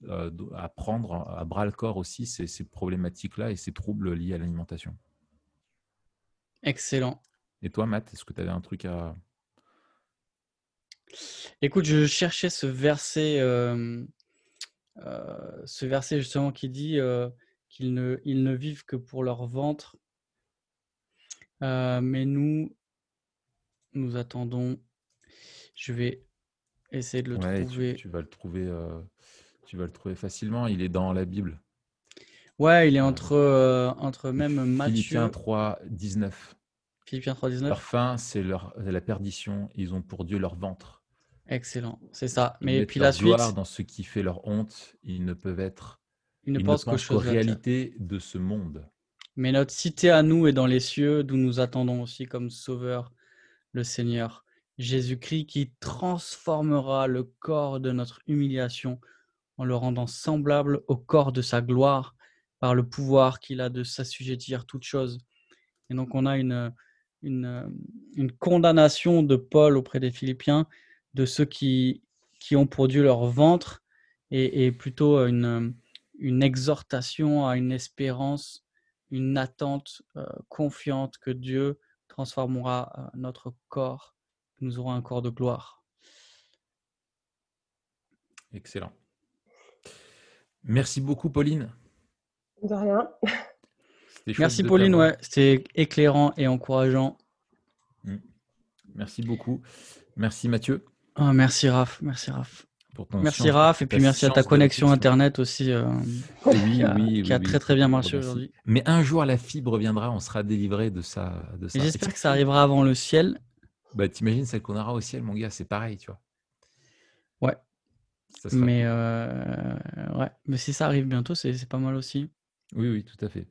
à prendre à bras le corps aussi ces, ces problématiques-là et ces troubles liés à l'alimentation. Excellent. Et toi, Matt, est-ce que tu avais un truc à. Écoute, je cherchais ce verset, euh, euh, ce verset justement qui dit euh, qu'ils ne, ils ne vivent que pour leur ventre. mais nous, nous attendons. Je vais essayer de le trouver. Tu, vas le trouver, tu vas le trouver facilement. Il est dans la Bible. Ouais, il est entre, entre même Matthieu. Philippiens 3, 19. Philippiens 3.19. Leur fin, c'est la perdition. Ils ont pour Dieu leur ventre. Excellent, c'est ça. Mais puis la suite. dans ce qui fait leur honte, ils ne peuvent être. Ils ne pensent qu'aux réalité de ce monde. Mais notre cité à nous est dans les cieux, d'où nous attendons aussi comme Sauveur le Seigneur Jésus-Christ, qui transformera le corps de notre humiliation en le rendant semblable au corps de sa gloire par le pouvoir qu'il a de s'assujettir toutes choses. Et donc on a une, une, condamnation de Paul auprès des Philippiens de ceux qui, qui ont pour Dieu leur ventre et, plutôt une, une, exhortation à une espérance, une attente euh, confiante que Dieu transformera euh, notre corps, nous aurons un corps de gloire. Excellent. Merci beaucoup, Pauline. De rien. Merci Pauline, ouais, c'était éclairant et encourageant. Mm. Merci beaucoup. Merci Mathieu. Ah, merci Raph, merci Raph. merci Raph, et puis merci à ta connexion Internet aussi, euh, oui, qui, a, très très bien marché aujourd'hui. Mais un jour la fibre viendra, on sera délivré de ça. De ça. J'espère que ça arrivera avant le ciel. Bah, t'imagines celle qu'on aura au ciel, mon gars, c'est pareil, tu vois. Ouais. Mais, euh, ouais. Mais si ça arrive bientôt, c'est pas mal aussi. Oui, oui, tout à fait.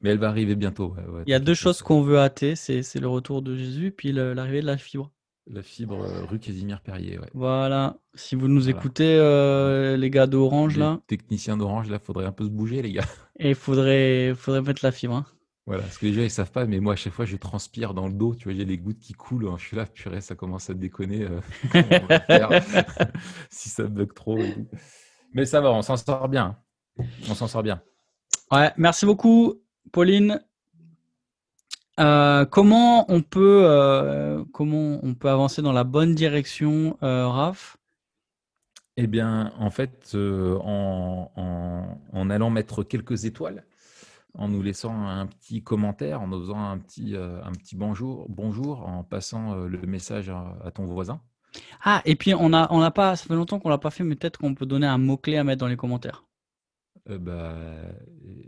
Mais elle va arriver bientôt. Il y a deux choses qu'on veut hâter, c'est le retour de Jésus, puis l'arrivée de la fibre. La fibre euh, rue Casimir Perrier, ouais. Voilà. Si vous nous écoutez, euh, les gars d'Orange, là. Techniciens d'Orange, là, faudrait un peu se bouger, les gars. Et il faudrait, faudrait mettre la fibre. Hein. Voilà, parce que les gens, ils savent pas, mais moi, à chaque fois, je transpire dans le dos. Tu vois, j'ai les gouttes qui coulent. Hein. Je suis là, purée, ça commence à déconner. Euh, si ça bug trop. Mais ça va, on s'en sort bien. Hein. On s'en sort bien. Ouais, merci beaucoup. Pauline, euh, comment on peut euh, comment on peut avancer dans la bonne direction, Raph? Eh bien, en fait, en, allant mettre quelques étoiles, en nous laissant un petit commentaire, en nous faisant un petit, un petit bonjour, bonjour, en passant le message à, ton voisin. Ah, et puis on a, on a pas, ça fait longtemps qu'on l'a pas fait, mais peut-être qu'on peut donner un mot clé à mettre dans les commentaires. Euh, bah,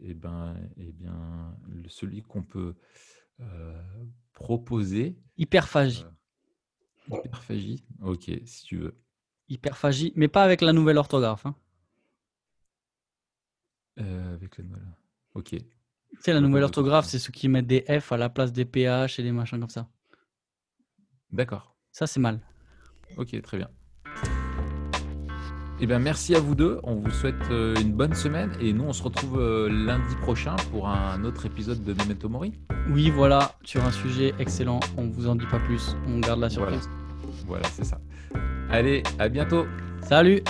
et, ben, et bien, celui qu'on peut euh, proposer. Hyperphagie. Euh, hyperphagie, ok, si tu veux. Hyperphagie, mais pas avec la nouvelle orthographe. Hein. avec la nouvelle. Ok. Tu sais, la nouvelle orthographe, c'est ceux qui mettent des F à la place des PH et des machins comme ça. D'accord. Ça, c'est mal. Ok, très bien. Eh bien, merci à vous deux. On vous souhaite euh, une bonne semaine et nous, on se retrouve euh, lundi prochain pour un autre épisode de Memento Mori. Oui, voilà, sur un sujet excellent. On vous en dit pas plus. On garde la surprise. Voilà, voilà c'est ça. Allez, à bientôt. Salut.